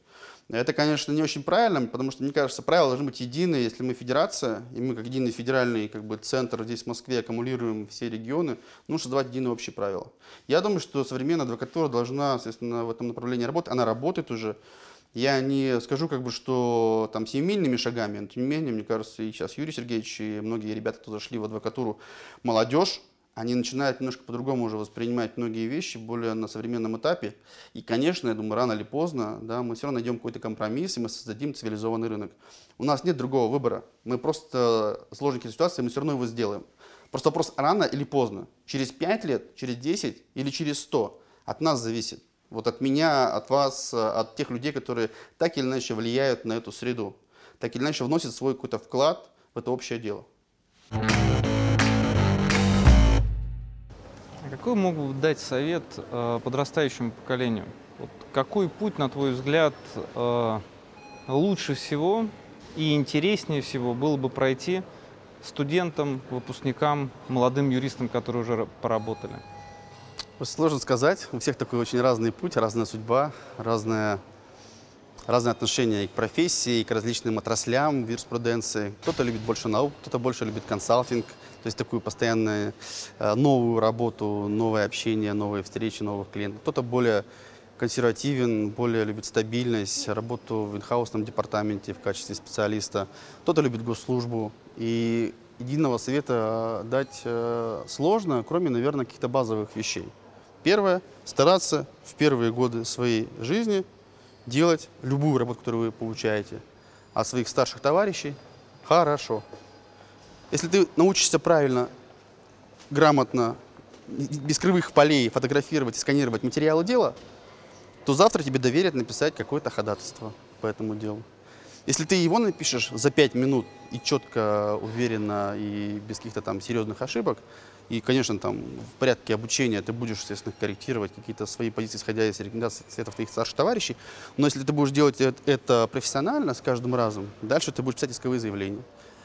Это, конечно, не очень правильно, потому что, мне кажется, правила должны быть единые. Если мы федерация, и мы как единый федеральный как бы, центр здесь в Москве аккумулируем все регионы, нужно создавать единые общие правила. Я думаю, что современная адвокатура должна, естественно, в этом направлении работать. Она работает уже. Я не скажу, как бы, что там семимильными шагами, но тем не менее, мне кажется, и сейчас Юрий Сергеевич, и многие ребята, кто зашли в адвокатуру, молодежь, они начинают немножко по-другому уже воспринимать многие вещи, более на современном этапе. И, конечно, я думаю, рано или поздно да, мы все равно найдем какой-то компромисс, и мы создадим цивилизованный рынок. У нас нет другого выбора. Мы просто сложники ситуации, мы все равно его сделаем. Просто вопрос рано или поздно. Через 5 лет, через 10 или через 100. От нас зависит. Вот от меня, от вас, от тех людей, которые так или иначе влияют на эту среду. Так или иначе вносят свой какой-то вклад в это общее дело. А Какой мог бы дать совет э, подрастающему поколению? Вот какой путь, на твой взгляд, э, лучше всего и интереснее всего было бы пройти студентам, выпускникам, молодым юристам, которые уже ра- Сложно сказать. У всех такой очень разный путь, разная судьба, разное, разное отношение и к профессии, и к различным отраслям юриспруденции. Кто-то любит больше наук, кто-то больше любит консалтинг, то есть такую постоянную э, новую работу, новое общение, новые встречи, новых клиентов. Кто-то более консервативен, более любит стабильность, работу в инхаусном департаменте в качестве специалиста. Кто-то любит госслужбу. И единого совета дать э, сложно, кроме, наверное, каких-то базовых вещей. Первое – стараться в первые годы своей жизни делать любую работу, которую вы получаете от своих старших товарищей, хорошо. Если ты научишься правильно, грамотно, без кривых полей фотографировать и сканировать материалы дела, то завтра тебе доверят написать какое-то ходатайство по этому делу. Если ты его напишешь за 5 минут и четко, уверенно и без каких-то там серьезных ошибок, и, конечно, там в порядке обучения ты будешь, естественно, корректировать какие-то свои позиции, исходя из рекомендаций советов твоих старших товарищей, но если ты будешь делать это профессионально с каждым разом, дальше ты будешь писать исковые заявления.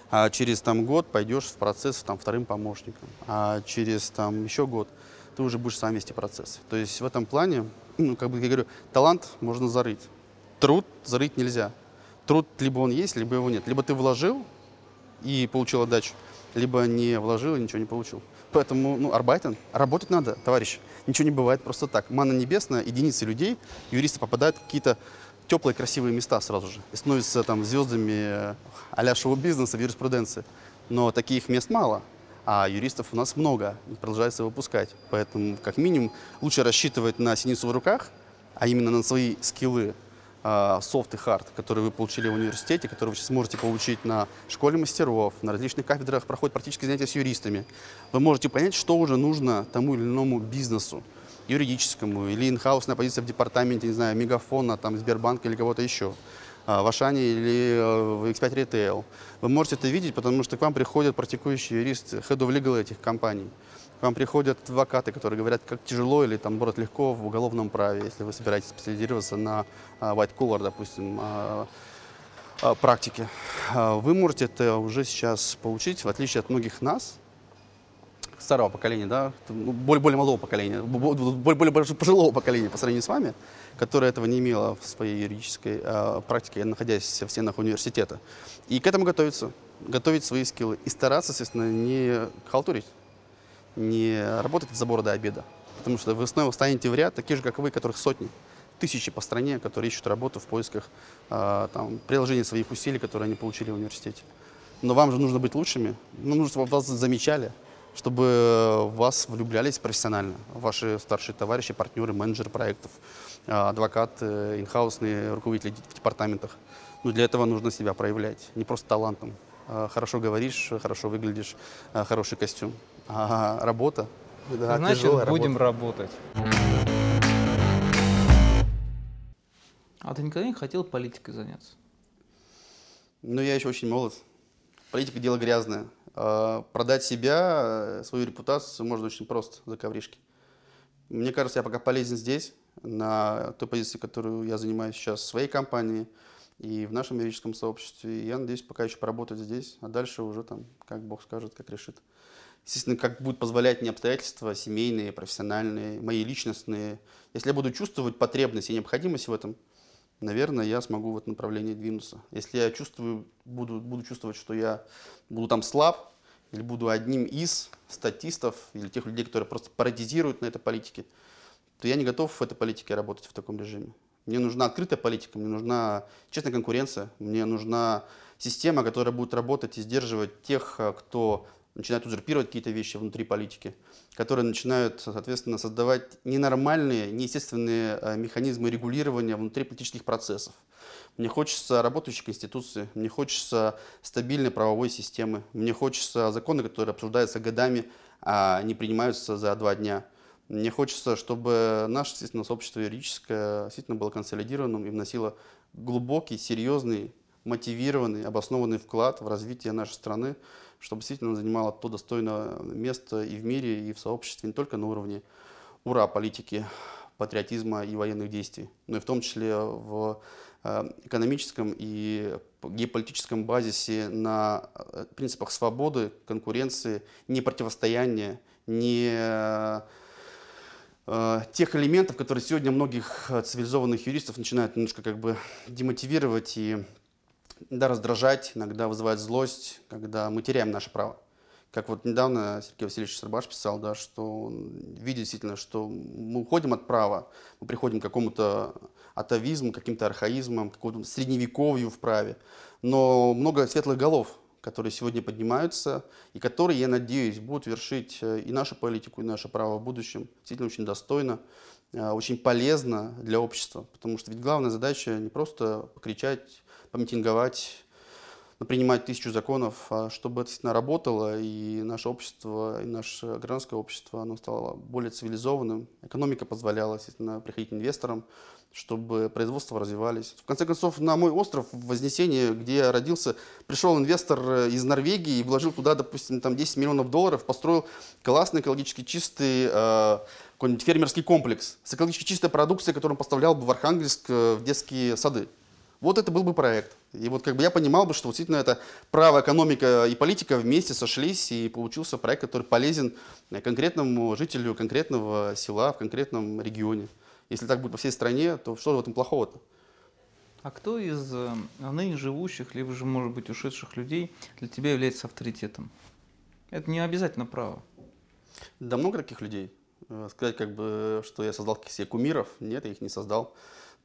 А через там год пойдешь в процесс там вторым помощником, а через там еще год ты уже будешь сам вести процесс. То есть в этом плане, ну, как бы я говорю, талант можно зарыть, труд зарыть нельзя. Труд либо он есть, либо его нет. Либо ты вложил и получил отдачу, либо не вложил и ничего не получил. Поэтому, ну, арбайтен, работать надо, товарищи. Ничего не бывает просто так. Мана небесная, единицы людей, юристы попадают в какие-то теплые, красивые места сразу же. И становятся там звездами э, а-ля шоу-бизнеса, юриспруденции. Но таких мест мало. А юристов у нас много и продолжается выпускать. Поэтому, как минимум, лучше рассчитывать на синицу в руках, а именно на свои скиллы, а, софт и хард, которые вы получили в университете, которые вы сейчас можете получить на школе мастеров, на различных кафедрах проходят практические занятия с юристами. Вы можете понять, что уже нужно тому или иному бизнесу, юридическому, или инхаусная позиция в департаменте, не знаю, Мегафона, там, Сбербанка или кого-то еще а, в Ашане или э, в X5 Retail. Вы можете это видеть, потому что к вам приходят практикующие юристы, head of legal этих компаний. К вам приходят адвокаты, которые говорят, как тяжело или там наоборот легко в уголовном праве, если вы собираетесь специализироваться на а, white collar, допустим, а, а, практике. Вы можете это уже сейчас получить, в отличие от многих нас, старого поколения, да, ну, более, более молодого поколения, бо- бо- более, более пожилого поколения по сравнению с вами, которое этого не имело в своей юридической практике, находясь в стенах университета. И к этому готовиться, готовить свои скиллы и стараться, естественно, не халтурить, не работать от забора до обеда. Потому что вы снова станете в ряд таких же, как вы, которых сотни, тысячи по стране, которые ищут работу в поисках э, там, приложения своих усилий, которые они получили в университете. Но вам же нужно быть лучшими, ну, нужно, чтобы вас замечали, чтобы вас влюблялись профессионально. Ваши старшие товарищи, партнеры, менеджеры проектов, э, адвокаты, инхаусные руководители в департаментах. Ну, для этого нужно себя проявлять, не просто талантом. Э, Хорошо говоришь, хорошо выглядишь, хороший костюм. А работа, да, Значит, будем работа. работать. А ты никогда не хотел политикой заняться? Ну, я еще очень молод. Политика – дело грязное. А, Продать себя, э, свою репутацию можно очень просто за ковришки. Мне кажется, я пока полезен здесь, на той позиции, которую я занимаю сейчас в своей компании и в нашем юридическом сообществе. И я надеюсь пока еще поработать здесь, а дальше уже там, как Бог скажет, как решит. Естественно, как будут позволять мне обстоятельства семейные, профессиональные, мои личностные. Если я буду чувствовать потребность и необходимость в этом, наверное, я смогу в этом направлении двинуться. Если я чувствую, буду, буду чувствовать, что я буду там слаб, или буду одним из статистов, или тех людей, которые просто пародизируют на этой политике, то я не готов в этой политике работать в таком режиме. Мне нужна открытая политика, мне нужна честная конкуренция, мне нужна система, которая будет работать и сдерживать тех, э, кто начинает узурпировать какие-то вещи внутри политики, которые начинают, соответственно, создавать ненормальные, неестественные э, механизмы регулирования внутри политических процессов. Мне хочется работающей конституции, мне хочется стабильной правовой системы, мне хочется законы, которые обсуждаются годами, а не принимаются за два дня. Мне хочется, чтобы наше, естественно, сообщество юридическое действительно было консолидированным и вносило глубокий, серьезный, мотивированный, обоснованный вклад в развитие нашей страны, чтобы действительно занимала то достойное место и в мире, и в сообществе, не только на уровне ура политики, патриотизма и военных действий, но и в том числе в э, экономическом и геополитическом базисе на э, принципах свободы, конкуренции, не противостояния, не э, тех элементов, которые сегодня многих э, цивилизованных юристов начинают немножко как бы демотивировать и да, раздражать, иногда вызывать злость, когда мы теряем наше право. Как вот недавно Сергей Васильевич Сарбаш писал, да, что он видит действительно, что мы уходим от права, мы приходим к какому-то атовизму, каким-то архаизмам, к какому-то средневековью в праве. Но много светлых голов, которые сегодня поднимаются, и которые, я надеюсь, будут вершить э, и нашу политику, и наше право в будущем. Действительно очень достойно, э, очень полезно для общества. Потому что ведь главная задача не просто покричать, помитинговать, принимать тысячу законов, а чтобы это действительно работало, и наше общество, и наше гражданское общество, оно стало более цивилизованным, экономика позволяла, естественно, приходить инвесторам, чтобы производства развивались. В конце концов, на мой остров в Вознесении, где я родился, пришел инвестор э, из Норвегии и вложил туда, допустим, там 10 миллионов долларов, построил классный экологически чистый э, какой-нибудь фермерский комплекс с экологически чистой продукцией, которую он поставлял бы в Архангельск э, в детские сады. Вот это был бы проект. И вот как бы я понимал бы, что действительно это право, экономика и политика вместе сошлись, и получился проект, который полезен конкретному жителю конкретного села в конкретном регионе. Если так будет по всей стране, то что в этом плохого-то? А кто из э, ныне живущих, либо же, может быть, ушедших людей для тебя является авторитетом? Это не обязательно право. Да много таких людей. Э, Сказать, как бы, что я создал себе кумиров, нет, я их не создал.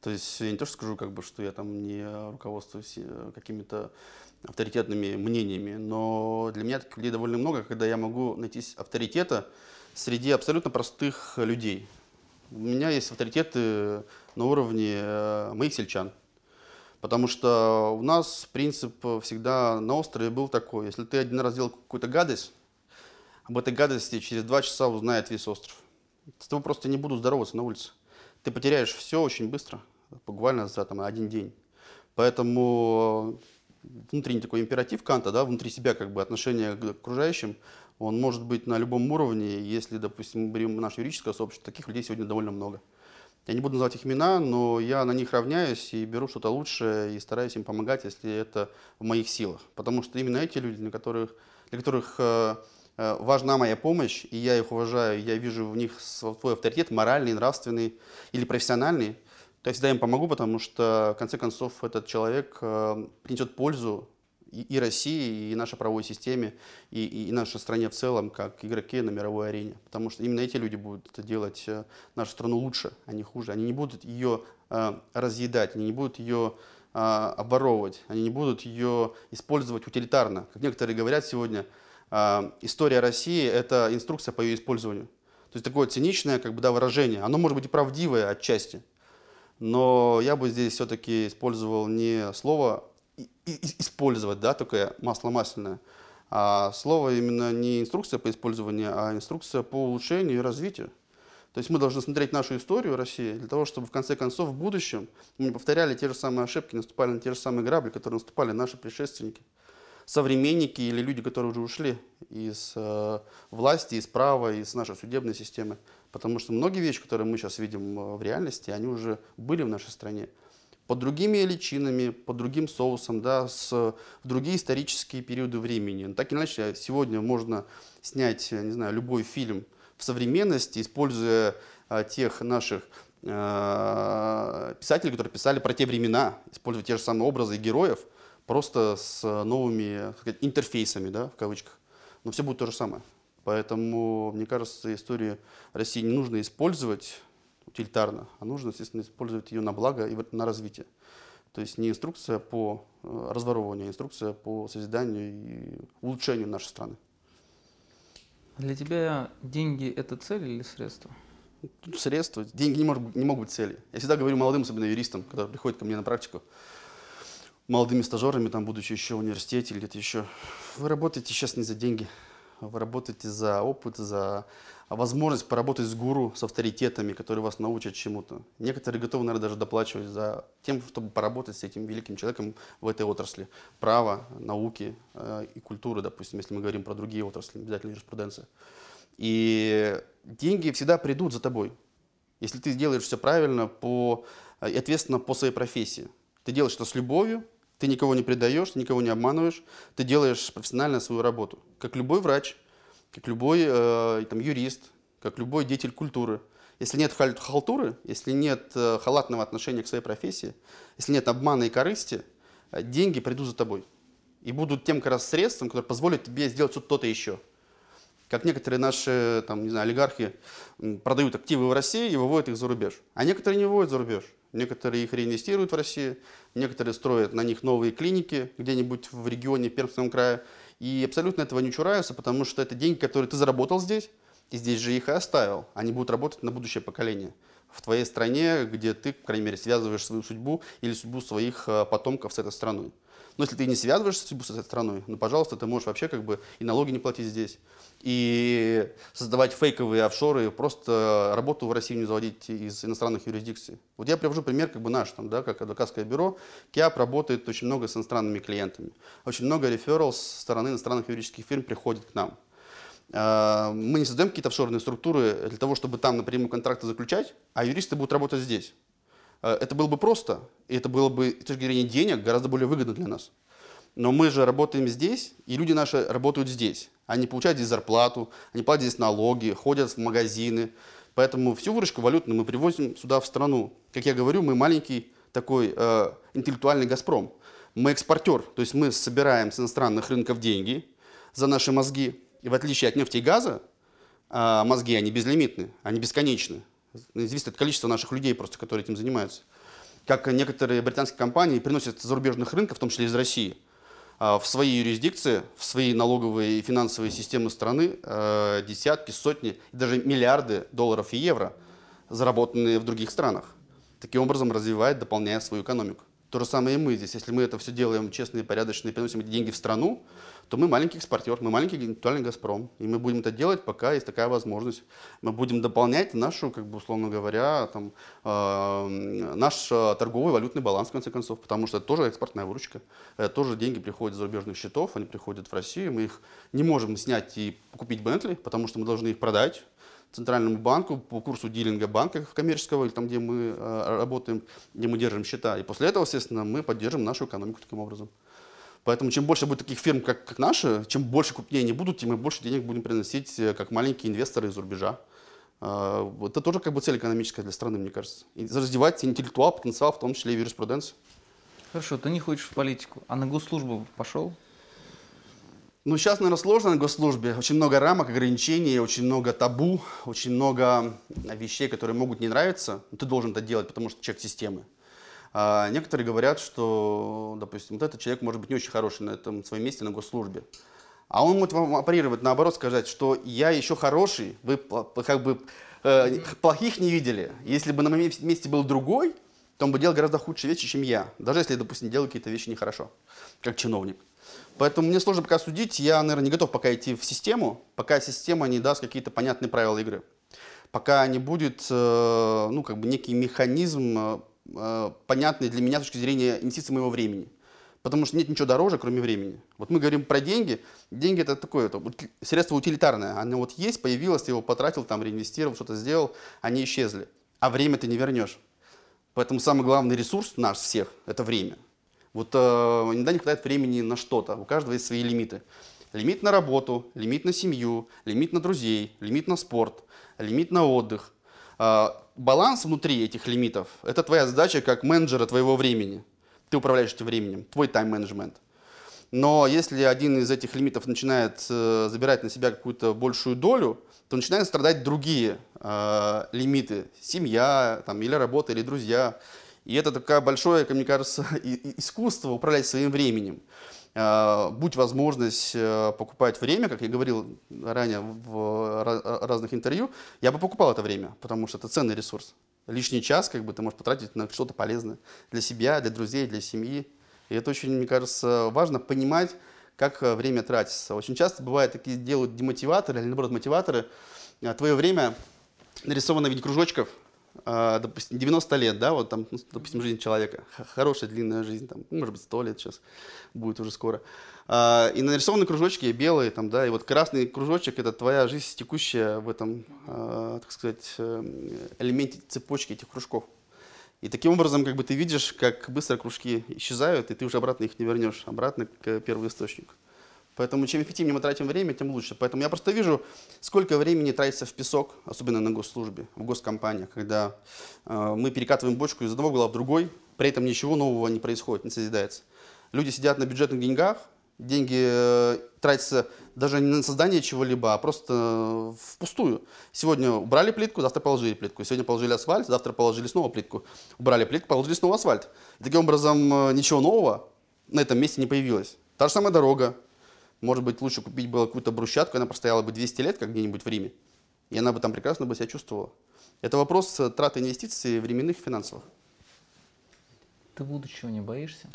То есть я не то, что скажу, как бы, что я там не руководствуюсь э, какими-то авторитетными мнениями, но для меня таких людей довольно много, когда я могу найти авторитета среди абсолютно простых людей. У меня есть авторитеты на уровне э, моих сельчан. Потому что у нас принцип всегда на острове был такой. Если ты один раз сделал какую-то гадость, об этой гадости через два часа узнает весь остров. С тобой просто не буду здороваться на улице. Ты потеряешь все очень быстро, буквально за там, один день. Поэтому внутренний такой императив Канта, да, внутри себя как бы отношение к окружающим, он может быть на любом уровне. Если, допустим, мы берем наше юридическое сообщество, таких людей сегодня довольно много. Я не буду называть их имена, но я на них равняюсь и беру что-то лучшее и стараюсь им помогать, если это в моих силах. Потому что именно эти люди, для которых, для которых э, э, важна моя помощь, и я их уважаю, я вижу в них свой авторитет, моральный, нравственный или профессиональный, то я всегда им помогу, потому что, в конце концов, этот человек э, принесет пользу и, России, и нашей правовой системе, и, и, и нашей стране в целом, как игроки на мировой арене. Потому что именно эти люди будут это делать э, нашу страну лучше, а не хуже. Они не будут ее э, разъедать, они не будут ее э, обворовывать, они не будут ее использовать утилитарно. Как некоторые говорят сегодня, э, история России – это инструкция по ее использованию. То есть такое циничное как бы, да, выражение. Оно может быть и правдивое отчасти, но я бы здесь все-таки использовал не слово использовать, да, такое масло масляное, а слово именно не инструкция по использованию, а инструкция по улучшению и развитию. То есть мы должны смотреть нашу историю России для того, чтобы в конце концов в будущем мы не повторяли те же самые ошибки, наступали на те же самые грабли, которые наступали наши предшественники, современники или люди, которые уже ушли из э, власти, из права, из нашей судебной системы. Потому что многие вещи, которые мы сейчас видим э, в реальности, они уже были в нашей стране. Под другими личинами, под другим соусом, да, с, в другие исторические периоды времени. Но так или иначе, сегодня можно снять, не знаю, любой фильм в современности, используя а, тех наших э, писателей, которые писали про те времена, используя те же самые образы и героев, просто с новыми сказать, интерфейсами, да, в кавычках. Но все будет то же самое. Поэтому, мне кажется, историю России не нужно использовать утилитарно, а нужно, естественно, использовать ее на благо и на развитие. То есть не инструкция по э, разворовыванию, а инструкция по созиданию и улучшению нашей страны. Для тебя деньги – это цель или средство? Средства, деньги не, может не могут быть целью. Я всегда говорю молодым, особенно юристам, когда приходят ко мне на практику, молодыми стажерами, там, будучи еще в университете или где-то еще, вы работаете сейчас не за деньги, вы работаете за опыт, за возможность поработать с гуру, с авторитетами, которые вас научат чему-то. Некоторые готовы, наверное, даже доплачивать за тем, чтобы поработать с этим великим человеком в этой отрасли. Права, науки э, и культуры, допустим, если мы говорим про другие отрасли, обязательно юриспруденция. И деньги всегда придут за тобой. Если ты делаешь все правильно по, и ответственно по своей профессии. Ты делаешь это с любовью, ты никого не предаешь, ты никого не обманываешь, ты делаешь профессионально свою работу. Как любой врач, как любой э, там, юрист, как любой деятель культуры. Если нет халтуры, если нет э, халатного отношения к своей профессии, если нет обмана и корысти, э, деньги придут за тобой. И будут тем как раз средством, которое позволит тебе сделать что-то еще. Как некоторые наши, там, не знаю, олигархи продают активы в России и выводят их за рубеж. А некоторые не выводят за рубеж. Некоторые их реинвестируют в Россию, некоторые строят на них новые клиники где-нибудь в регионе, в Пермском крае. И абсолютно этого не чураются, потому что это деньги, которые ты заработал здесь, и здесь же их и оставил. Они будут работать на будущее поколение. В твоей стране, где ты, по крайней мере, связываешь свою судьбу или судьбу своих э, потомков с этой страной. Но если ты не связываешь судьбу с этой страной, ну, пожалуйста, ты можешь вообще как бы и налоги не платить здесь, и создавать фейковые офшоры, просто работу в России не заводить из иностранных юрисдикций. Вот я привожу пример как бы наш, там, да, как адвокатское бюро. КИАП работает очень много с иностранными клиентами. Очень много реферал со стороны иностранных юридических фирм приходит к нам. А, Мы не создаем какие-то офшорные структуры для того, чтобы там напрямую контракты заключать, а юристы будут работать здесь. А, Это было бы просто, и это было бы с точки зрения денег гораздо более выгодно для нас. Но мы же работаем здесь, и люди наши работают здесь. Они получают здесь зарплату, они платят здесь налоги, ходят в магазины. Поэтому всю выручку валютную мы привозим сюда, в страну. Как я говорю, мы маленький такой э, интеллектуальный «Газпром». Мы экспортер, то есть мы собираем с иностранных рынков деньги за наши мозги. И в отличие от нефти и газа, а, мозги, они безлимитны, они бесконечны. Зависит от количества наших людей, просто, которые этим занимаются. Как некоторые британские компании приносят с зарубежных рынков, в том числе из России, в свои юрисдикции, в свои налоговые и финансовые системы страны э, десятки, сотни, даже миллиарды долларов и евро, заработанные в других странах. Таким образом развивает, дополняя свою экономику. То же самое и мы здесь. Если мы это все делаем честно и порядочно и приносим эти деньги в страну, то мы маленький экспортер, мы маленький интеллектуальный «Газпром». И мы будем это делать, пока есть такая возможность. Мы будем дополнять нашу, как бы, условно говоря, там, э, наш э, торговый валютный баланс, в конце концов, потому что это тоже экспортная выручка. Это тоже деньги приходят с зарубежных счетов, они приходят в Россию, мы их не можем снять и купить Бентли, потому что мы должны их продать центральному банку по курсу дилинга банка коммерческого, или там, где мы э, работаем, где мы держим счета. И после этого, естественно, мы поддержим нашу экономику таким образом. Поэтому чем больше будет таких фирм, как, как наши, чем больше крупнее они будут, тем мы больше денег будем приносить э, как маленькие инвесторы из-за рубежа. Вот Это тоже как бы цель экономическая для страны, мне кажется. И развивать интеллектуал, потенциал, в том числе и в юриспруденции. Хорошо, ты не хочешь в политику, а на госслужбу пошел? Ну, сейчас, наверное, сложно на госслужбе. Очень много рамок, ограничений, очень много табу, очень много вещей, которые могут не нравиться. Но ты должен это делать, потому что человек системы. А некоторые говорят, что, допустим, вот этот человек может быть не очень хороший на этом своем месте на госслужбе. А он может вам оперировать, наоборот, сказать, что я еще хороший, вы как бы э, плохих не видели. Если бы на моем месте был другой, то он бы делал гораздо худшие вещи, чем я. Даже если, допустим, делаю какие-то вещи нехорошо, как чиновник. Поэтому мне сложно пока судить. Я, наверное, не готов пока идти в систему, пока система не даст какие-то понятные правила игры. Пока не будет, э, ну, как бы некий механизм, э, э, понятный для меня с точки зрения инвестиций моего времени. Потому что нет ничего дороже, кроме времени. Вот мы говорим про деньги. Деньги это такое это средство утилитарное. Оно вот есть, появилось, ты его потратил, там реинвестировал, что-то сделал, они исчезли. А время ты не вернешь. Поэтому самый главный ресурс наш всех – это время. Вот э, иногда не хватает времени на что-то. У каждого есть свои лимиты. Лимит на работу, лимит на семью, лимит на друзей, лимит на спорт, лимит на отдых. А, баланс внутри этих лимитов – это твоя задача как менеджера твоего времени. Ты управляешь этим временем, твой тайм-менеджмент. Но если один из этих лимитов начинает э, забирать на себя какую-то большую долю, то начинают страдать другие э, лимиты. Семья там, или работа, или друзья. И это такое большое, как мне кажется, искусство управлять своим временем. Э, будь возможность э, покупать время, как я говорил ранее в ра- разных интервью, я бы покупал это время, потому что это ценный ресурс. Лишний час как бы ты можешь потратить на что-то полезное для себя, для друзей, для семьи. И это очень, мне кажется, важно понимать, как э, время тратится. Очень часто бывает такие делают демотиваторы или наоборот мотиваторы. Э, Твое время нарисовано в виде кружочков, э, допустим, 90 лет, да, вот там, ну, допустим, жизнь человека, хорошая длинная жизнь, там, ну, может быть, 100 лет сейчас будет уже скоро. А, И нарисованы кружочки белые, там, да, и вот красный кружочек – это твоя жизнь текущая в этом, э, так сказать, э, элементе цепочки этих кружков. И таким образом, как бы ты видишь, как быстро кружки исчезают, и ты уже обратно их не вернешь, обратно к первоисточнику. Поэтому чем эффективнее мы тратим время, тем лучше. Поэтому я просто вижу, сколько времени тратится в песок, особенно на госслужбе, в госкомпаниях, когда э, мы перекатываем бочку из одного угла в другой, при этом ничего нового не происходит, не созидается. Люди сидят на бюджетных деньгах, Деньги э, тратятся даже не на создание чего-либо, а просто э, впустую. Сегодня убрали плитку, завтра положили плитку. Сегодня положили асфальт, завтра положили снова плитку. Убрали плитку, положили снова асфальт. И таким образом э, ничего нового на этом месте не появилось. Та же самая дорога. Может быть, лучше купить было какую-то брусчатку, она простояла бы 200 лет, как где-нибудь в Риме. И она бы там прекрасно бы себя чувствовала. Это вопрос э, траты инвестиций временных и финансовых. Ты будущего не боишься?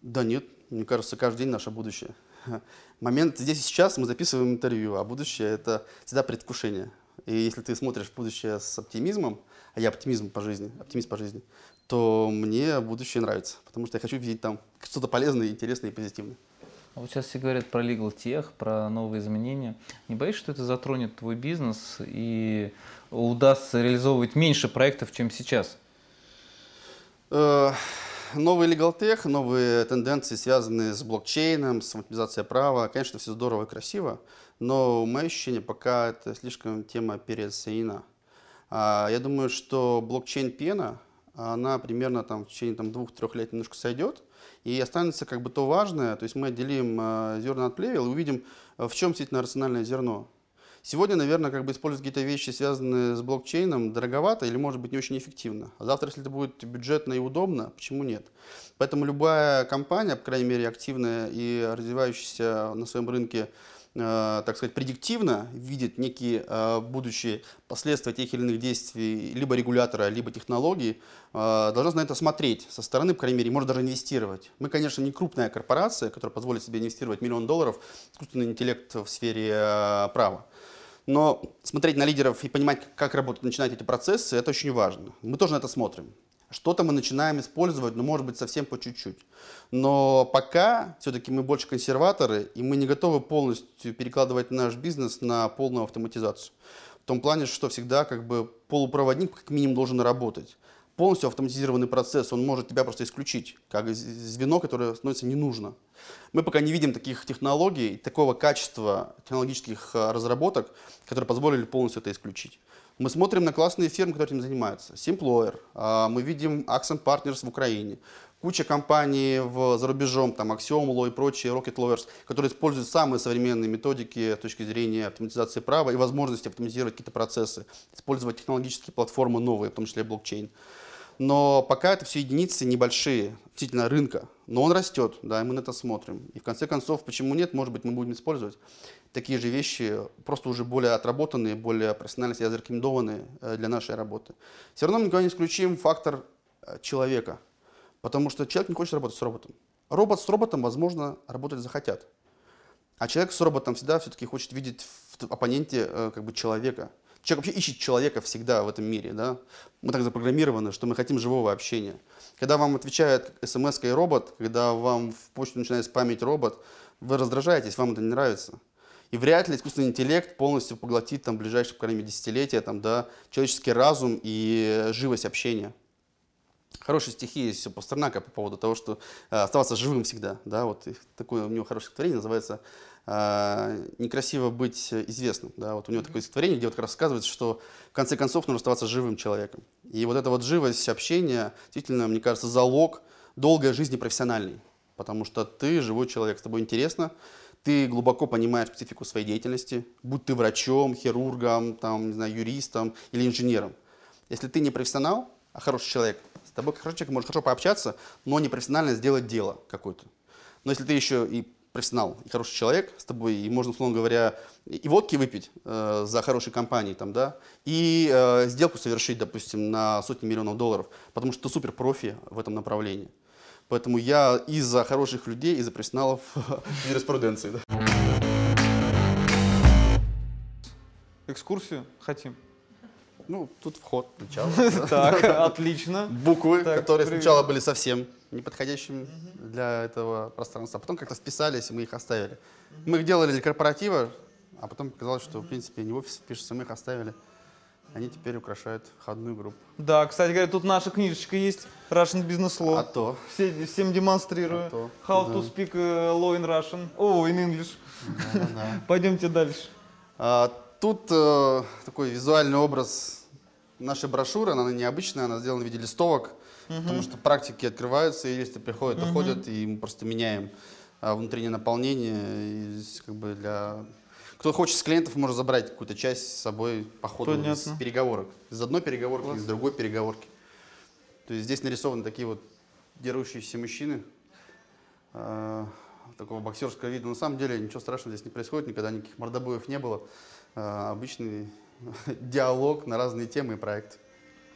Да нет, мне кажется, каждый день наше будущее. Момент здесь и сейчас мы записываем интервью, а будущее – это всегда предвкушение. И если ты смотришь в будущее с оптимизмом, а я оптимизм по жизни, оптимист по жизни, то мне будущее нравится, потому что я хочу видеть там что-то полезное, интересное и позитивное. Вот сейчас все говорят про legal tech, про новые изменения. Не боишься, что это затронет твой бизнес и удастся реализовывать меньше проектов, чем сейчас? Э, Новый legal tech, новые тенденции, связанные с блокчейном, с автоматизацией права, конечно, все здорово и красиво, но мое ощущение, пока это слишком тема переоценена. А, Я думаю, что блокчейн-пена, она примерно там в течение там, двух-трех лет немножко сойдет, и останется как бы то важное, то есть мы отделим э, зерна от плевел и увидим, э, в чем действительно рациональное зерно. Сегодня, наверное, как бы использовать какие-то вещи, связанные с блокчейном, дороговато или, может быть, не очень эффективно. А завтра, если это будет бюджетно и удобно, почему нет? Поэтому любая компания, по крайней мере, активная и развивающаяся на своем рынке, так сказать, предиктивно видит некие э, будущие последствия тех или иных действий либо регулятора, либо технологий, э, должна на это смотреть со стороны, по крайней мере, может даже инвестировать. Мы, конечно, не крупная корпорация, которая позволит себе инвестировать миллион долларов в искусственный интеллект в сфере э, права. Но смотреть на лидеров и понимать, как работают, начинать эти процессы, это очень важно. Мы тоже на это смотрим. Что-то мы начинаем использовать, но может быть совсем по чуть-чуть. Но пока все-таки мы больше консерваторы, и мы не готовы полностью перекладывать наш бизнес на полную автоматизацию. В том плане, что всегда как бы полупроводник как минимум должен работать. Полностью автоматизированный процесс, он может тебя просто исключить, как звено, которое становится не нужно. Мы пока не видим таких технологий, такого качества технологических а, разработок, которые позволили полностью это исключить. Мы смотрим на классные фирмы, которые этим занимаются. Simployer, а, мы видим Accent Partners в Украине, куча компаний в, за рубежом, там Axiom Law и прочие, Rocket Lawyers, которые используют самые современные методики с точки зрения автоматизации права и возможности автоматизировать какие-то процессы, использовать технологические платформы новые, в том числе блокчейн. Но пока это все единицы небольшие, действительно рынка. Но он растет, да, и мы на это смотрим. И в конце концов, почему нет, может быть, мы будем использовать такие же вещи, просто уже более отработанные, более профессионально себя зарекомендованные э, для нашей работы. Все равно мы никогда не исключим фактор э, человека, потому что человек не хочет работать с роботом. Робот с роботом, возможно, работать захотят. А человек с роботом всегда все-таки хочет видеть в оппоненте э, как бы человека. Человек вообще ищет человека всегда в этом мире. Да? Мы так запрограммированы, что мы хотим живого общения. Когда вам отвечает смс и робот, когда вам в почту начинает спамить робот, вы раздражаетесь, вам это не нравится. И вряд ли искусственный интеллект полностью поглотит там, ближайшие, по крайней мере, десятилетия там, да, человеческий разум и э, живость общения. Хорошие стихи есть у Пастернака по поводу того, что э, оставаться живым всегда. Да, вот такое у него хорошее стихотворение называется э, «Некрасиво быть известным». Да, вот у него такое стихотворение, где вот как рассказывается, что в конце концов нужно оставаться живым человеком. И вот эта вот живость общения, действительно, мне кажется, залог долгой жизни профессиональной. Потому что ты живой человек, с тобой интересно, ты глубоко понимаешь специфику своей деятельности, будь ты врачом, хирургом, там, не знаю, юристом или инженером. Если ты не профессионал, а хороший человек, с тобой хороший человек может хорошо пообщаться, но не профессионально сделать дело какое-то. Но если ты еще и профессионал, и хороший человек с тобой, и можно, условно говоря, и водки выпить э, за хорошей компанией, там, да, и э, сделку совершить, допустим, на сотни миллионов долларов, потому что ты супер профи в этом направлении. Поэтому я из-за хороших людей, из-за профессионалов юриспруденции. Да. Экскурсию хотим. Ну, тут вход, начало. Так, отлично. Буквы, которые сначала были совсем неподходящими для этого пространства, а потом как-то вписались, и мы их оставили. Мы их делали для корпоратива, а потом показалось, что, в принципе, не в офисе пишется, мы их оставили. Они теперь украшают входную группу. Да, кстати говоря, тут наша книжечка есть, Russian Business Law. А то. Все, всем демонстрирую. А то, How да. to speak э, law in Russian. О, in English. Да-да-да. Пойдемте дальше. А, Тут э, такой визуальный образ нашей брошюры, она необычная, она сделана в виде листовок, потому что практики открываются, и если приходят, доходят, и мы просто меняем а, внутреннее наполнение. И здесь как бы для... Кто хочет с клиентов, может забрать какую-то часть с собой по ходу Понятно. из переговорок. Из одной переговорки, Класс. из другой переговорки. То есть здесь нарисованы такие вот дерущиеся мужчины а, такого боксерского вида. На самом деле ничего страшного здесь не происходит, никогда никаких мордобоев не было. А, обычный диалог на разные темы и проекты.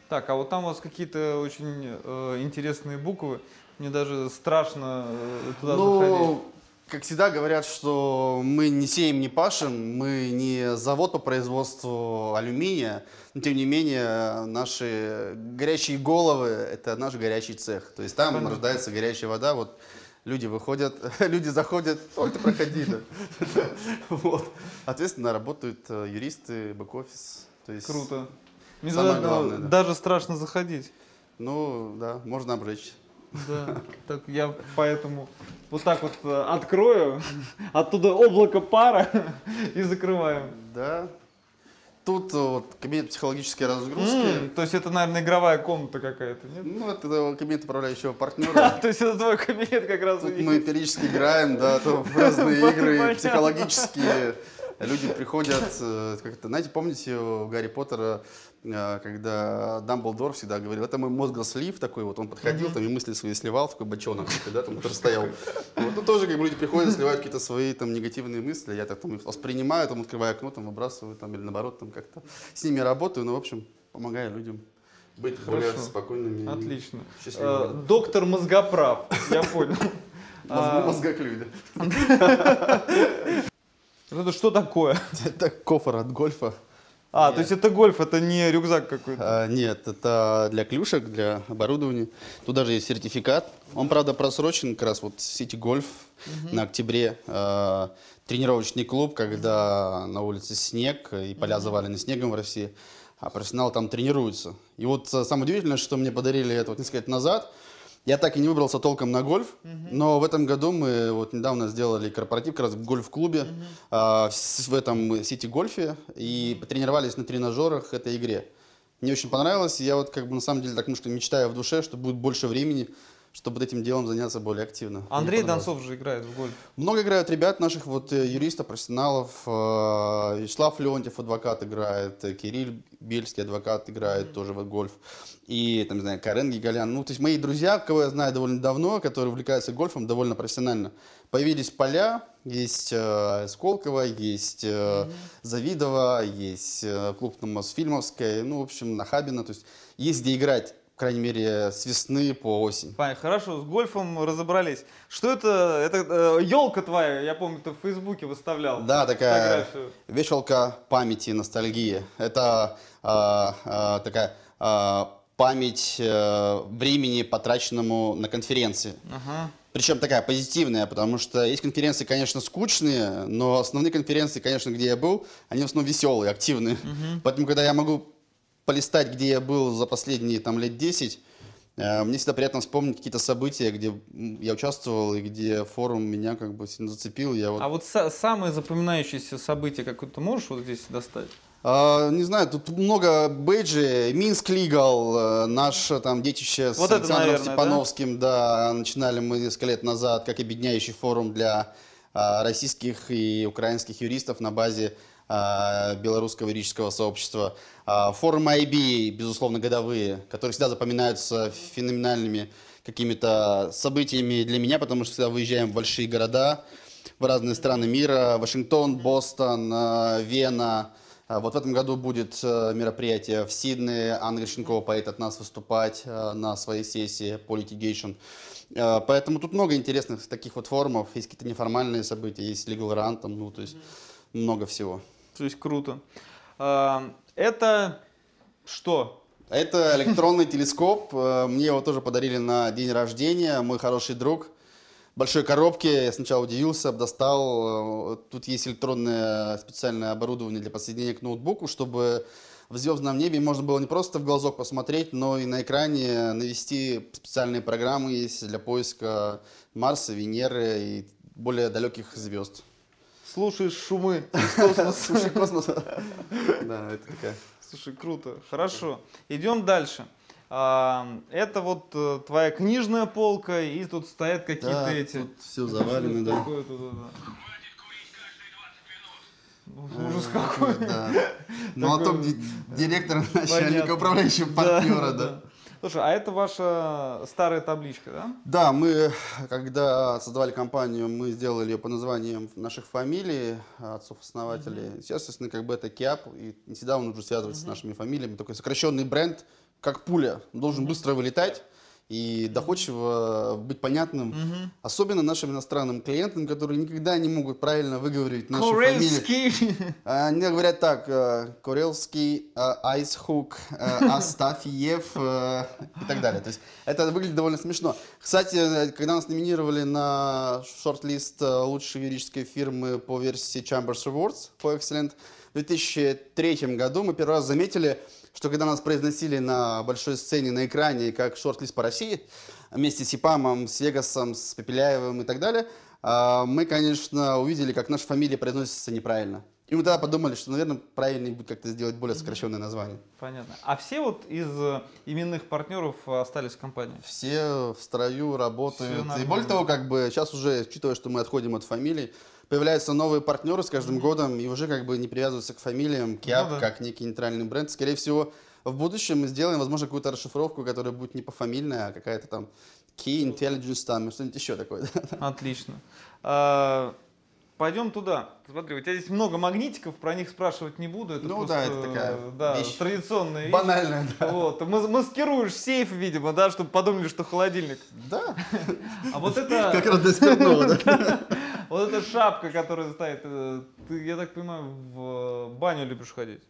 Так, а вот там у вас какие-то очень э, интересные буквы. Мне даже страшно э, туда заходить. Как всегда говорят, что мы не сеем, не пашем, мы не завод по производству алюминия, но тем не менее наши горячие головы – это наш горячий цех. То есть там Понятно. рождается горячая вода, вот люди выходят, люди заходят, ой, ты проходи, да. Вот. Соответственно, работают э, юристы, бэк-офис. Круто. Самое главное, да. даже страшно заходить. Ну, да, можно обжечь. Да, так я поэтому вот так вот э, открою, оттуда облако пара и закрываем. Да. Тут э, вот кабинет психологической разгрузки. М, то есть это, наверное, игровая комната какая-то, нет? Ну, это кабинет управляющего партнера. То есть это твой кабинет как раз. Тут мы периодически играем, да, то в разные игры психологические. Люди приходят, э, как это, знаете, помните у Гарри Поттера, э, когда Дамблдор всегда говорил, это мой мозгослив такой, вот он подходил, там и мысли свои сливал, такой бочонок, да, там, который стоял. Вот, ну, тоже как бы люди приходят, сливают какие-то свои там негативные мысли, я так там их воспринимаю, там, открываю окно, там, выбрасываю, там, или наоборот, там, как-то с ними работаю, ну, в общем, помогаю людям быть более спокойными. Отлично. счастливыми. Э, Доктор мозгоправ, я понял. А, Мозгоклюй, да. Это что такое? Это кофр от гольфа. А, то есть это гольф, это не рюкзак какой-то. А, нет, это для клюшек, для оборудования. Тут даже есть сертификат. Он, правда, просрочен как раз вот City Golf на октябре. А, тренировочный клуб, когда на улице снег и поля завалены снегом в России, а профессионалы там тренируются. И вот а, самое удивительное, что мне подарили это вот несколько лет назад. Я так и не выбрался толком на гольф, но в этом году мы вот недавно сделали корпоратив как раз в гольф-клубе а, в, с- в этом сити-гольфе и потренировались на тренажерах этой игре. Мне очень понравилось, и я вот как бы на самом деле так немножко мечтаю в душе, что будет больше времени, чтобы этим делом заняться более активно. Андрей. Донцов же играет в гольф. Много играют ребят наших вот э, юристов, профессионалов. э, Вячеслав Леонтьев, адвокат, играет. э, Кирилл Бельский, адвокат, играет тоже в гольф. И, там, не знаю, Карен Гигалян. Ну, то есть мои друзья, кого я знаю довольно давно, которые увлекаются гольфом довольно профессионально. Появились поля, есть э, Сколково, есть э, Завидово, есть э, клуб на Мосфильмовской, ну, в общем, Нахабино. То есть есть где играть, крайней мере, с весны по осень. Понятно, хорошо, с гольфом разобрались. Что это? Это елка твоя, я помню, ты в Фейсбуке выставлял. Да, такая фотографию. вешалка памяти, ностальгии. Это а, а, такая а, память э, времени, потраченному на конференции. Ага. Причем такая позитивная, потому что есть конференции, конечно, скучные, но основные конференции, конечно, где я был, они в основном веселые, активные. Поэтому, когда я могу полистать, где я был за последние там, лет 10, э, мне всегда приятно вспомнить какие-то события, где я участвовал и где форум меня как бы сильно зацепил. Я вот А вот са- самое запоминающееся событие какое-то можешь вот здесь достать? А, не знаю, тут много бейджи. Минск Лигал, э, наше там детище с Вот это, Александром наверное, Степановским, да? начинали мы несколько лет назад как объединяющий форум для а, российских и украинских юристов на базе а, белорусского юридического сообщества. А, форумы IB, безусловно, годовые, которые всегда запоминаются феноменальными какими-то событиями для меня, потому что всегда выезжаем в большие города, в разные страны мира, Вашингтон, Бостон, э, Вена. А Вот в этом году будет э, мероприятие в Сиднее. Анна Грищенкова поедет от нас выступать э, на своей сессии по litigation. Э, Поэтому тут много интересных таких вот форумов. Есть какие-то неформальные события, есть Legal Run, там, ну, то есть много всего. То есть круто. А, Это что? Это электронный телескоп. Э, Мне его тоже подарили на день рождения. Мой хороший друг. Большой коробке. Я сначала удивился, достал. Э, Тут есть электронное специальное оборудование для подсоединения к ноутбуку, чтобы в звездном небе можно было не просто в глазок посмотреть, но и на экране навести специальные программы есть для поиска Марса, Венеры и более далеких звезд. Слушаешь шумы из космоса. Слушай, космос. Да, это такая. Слушай, круто. Хорошо. Идем дальше. А, это вот э, твоя книжная полка, и тут стоят какие-то эти. тут все завалено, да. Да. Э, Ужас какой. Да. Молоток ди- директора, начальника, Понятно. управляющего партнера, да. Слушай, а это ваша старая табличка, да? Да, мы, когда создавали компанию, мы сделали ее по названиям наших фамилий, отцов-основателей. Сейчас, естественно, как бы это КИАП, и не всегда он уже связывается с нашими фамилиями. Такой сокращенный бренд, как пуля, должен быстро вылетать и доходчиво быть понятным, особенно нашим иностранным клиентам, которые никогда не могут правильно выговорить наши фамилии. Курельский. А, Они говорят так, э, Курельский, э, Айсхук, э, Астафьев и так далее. То есть это выглядит довольно смешно. Кстати, когда нас номинировали на шорт-лист лучшей юридической фирмы по версии Chambers Rewards for Excellent, в 2003 году мы первый раз заметили, что когда нас произносили на большой сцене на экране как шорт-лист по России, вместе с Ипамом, с Вегасом, с Пепеляевым и так далее, а, мы, конечно, увидели, как наша фамилия произносится неправильно. И мы тогда подумали, что, наверное, правильнее будет как-то сделать более сокращенное название. Понятно. А все вот из э, именных партнеров остались в компании? Все в строю работают. И более того, как бы сейчас уже, учитывая, что мы отходим от фамилий, появляются новые партнеры с каждым годом и уже как бы не привязываются к фамилиям, КИАП, Ну да. как некий нейтральный бренд. Скорее всего, в будущем мы сделаем, возможно, какую-то расшифровку, которая будет не пофамильная, а какая-то там Key Intelligence, там, что-нибудь еще такое. Отлично. А, Пойдем туда. Смотри, у тебя здесь много магнитиков, про них спрашивать не буду. Это Ну просто, да, это такая да, вещь традиционная вещь. Банальная, да. Вот. Мас- Маскируешь сейф, видимо, да, чтобы подумали, что холодильник. Да, А вот как это, раз для спиртного, да. вот эта шапка, которая стоит, э, ты, я так понимаю, в баню любишь ходить?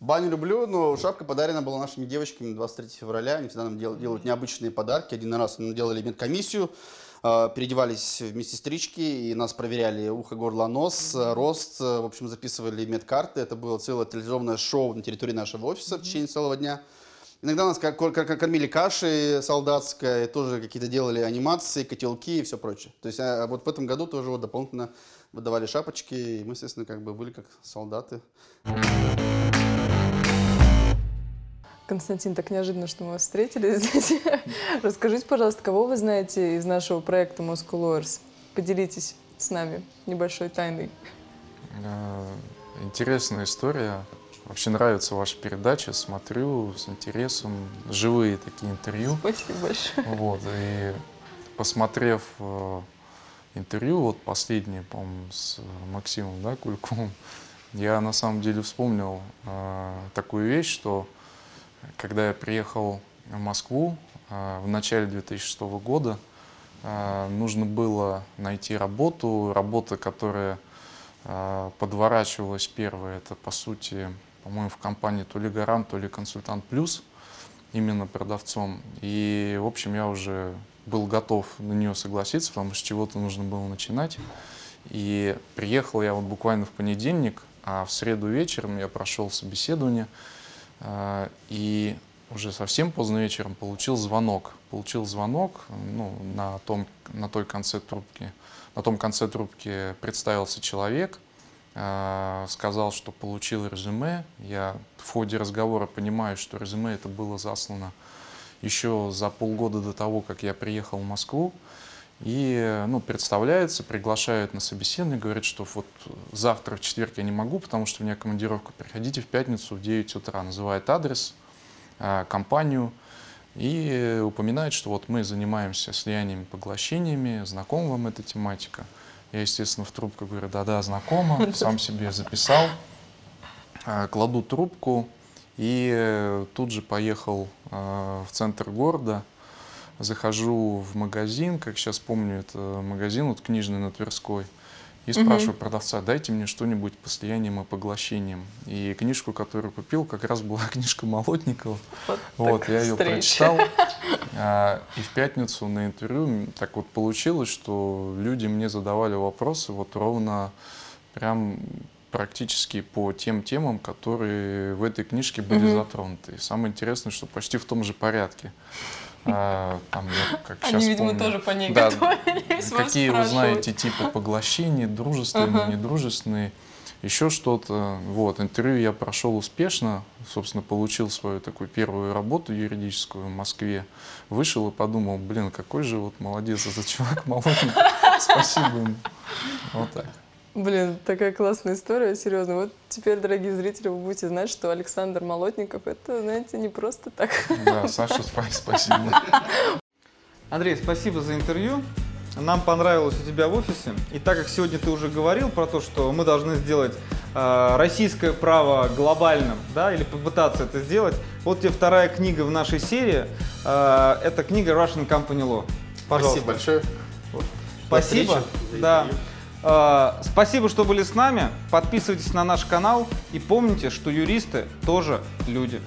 Баню люблю, но шапка подарена была нашими девочками 23 февраля. Они всегда нам дел- делают необычные подарки. Один раз мы делали медкомиссию, э, переодевались в медсестрички, и нас проверяли ухо, горло, нос, э, рост. Э, В общем, записывали медкарты. Это было целое телевизионное шоу на территории нашего офиса в течение целого дня. Иногда нас кормили кашей солдатской, тоже какие-то делали анимации, котелки и все прочее. То есть а, вот в этом году тоже вот дополнительно выдавали шапочки, и мы, естественно, как бы были как солдаты. Константин, так неожиданно, что мы вас встретили здесь. Расскажите, пожалуйста, кого вы знаете из нашего проекта Moscow Lawyers? Поделитесь с нами небольшой тайной. Э, Интересная история. Вообще нравится ваша передача, смотрю с интересом. Живые такие интервью. Спасибо большое. Вот, и посмотрев э, интервью, вот последнее, по-моему, с э, Максимом, да, Кульковым, я на самом деле вспомнил э, такую вещь, что когда я приехал в Москву э, в начале 2006 года, э, нужно было найти работу, работа, которая э, подворачивалась первая, это по сути, по-моему, в компании то ли Гарант, то ли Консультант Плюс, именно продавцом. И, в общем, я уже был готов на нее согласиться, потому что с чего-то нужно было начинать. И приехал я вот буквально в понедельник, а в среду вечером я прошел собеседование, а, и уже совсем поздно вечером получил звонок. Получил звонок, ну, на, том, на той конце трубки. На том конце трубки представился человек, сказал, что получил резюме. Я в ходе разговора понимаю, что резюме это было заслано еще за полгода до того, как я приехал в Москву. И ну, представляется, приглашают на собеседование, говорят, что вот завтра в четверг я не могу, потому что у меня командировка, приходите в пятницу в 9 утра. Называет адрес, а, компанию и упоминает, что вот мы занимаемся слияниями, поглощениями, знакома вам эта тематика. Я, естественно, в трубку говорю, да-да, знакома, сам себе записал, А, кладу трубку и э, тут же поехал э, в центр города, захожу в магазин, как сейчас помню, это магазин вот книжный на Тверской, и спрашиваю продавца, дайте мне что-нибудь по слияниям и поглощениям. И книжку, которую купил, как раз была книжка Молотникова. Вот, Вот, я ее встреча. прочитал. А, И в пятницу на интервью так вот получилось, что люди мне задавали вопросы вот ровно прям практически по тем темам, которые в этой книжке были затронуты. И самое интересное, что почти в том же порядке. А, там, я как Они, видимо, помню, тоже по ней да, готовились. Какие вы знаете типы поглощений, дружественные, Ага. недружественные. еще что-то. Вот, интервью я прошел успешно, собственно, получил свою такую первую работу юридическую в Москве. Вышел и подумал, блин, какой же вот молодец этот чувак, молодец, спасибо ему. Вот так. Блин, такая классная история, серьезно. Вот теперь, дорогие зрители, вы будете знать, что Александр Молотников, это, знаете, не просто так. Да, Саша, спа- спасибо. Андрей, спасибо за интервью. Нам понравилось у тебя в офисе. И так как сегодня ты уже говорил про то, что мы должны сделать э, российское право глобальным, да, или попытаться это сделать, вот тебе вторая книга в нашей серии. Э, это книга Russian Company Law. Пожалуйста. Спасибо большое. Спасибо. встречи, за Да. Э, Спасибо, что были с нами. Подписывайтесь на наш канал и помните, что юристы тоже люди.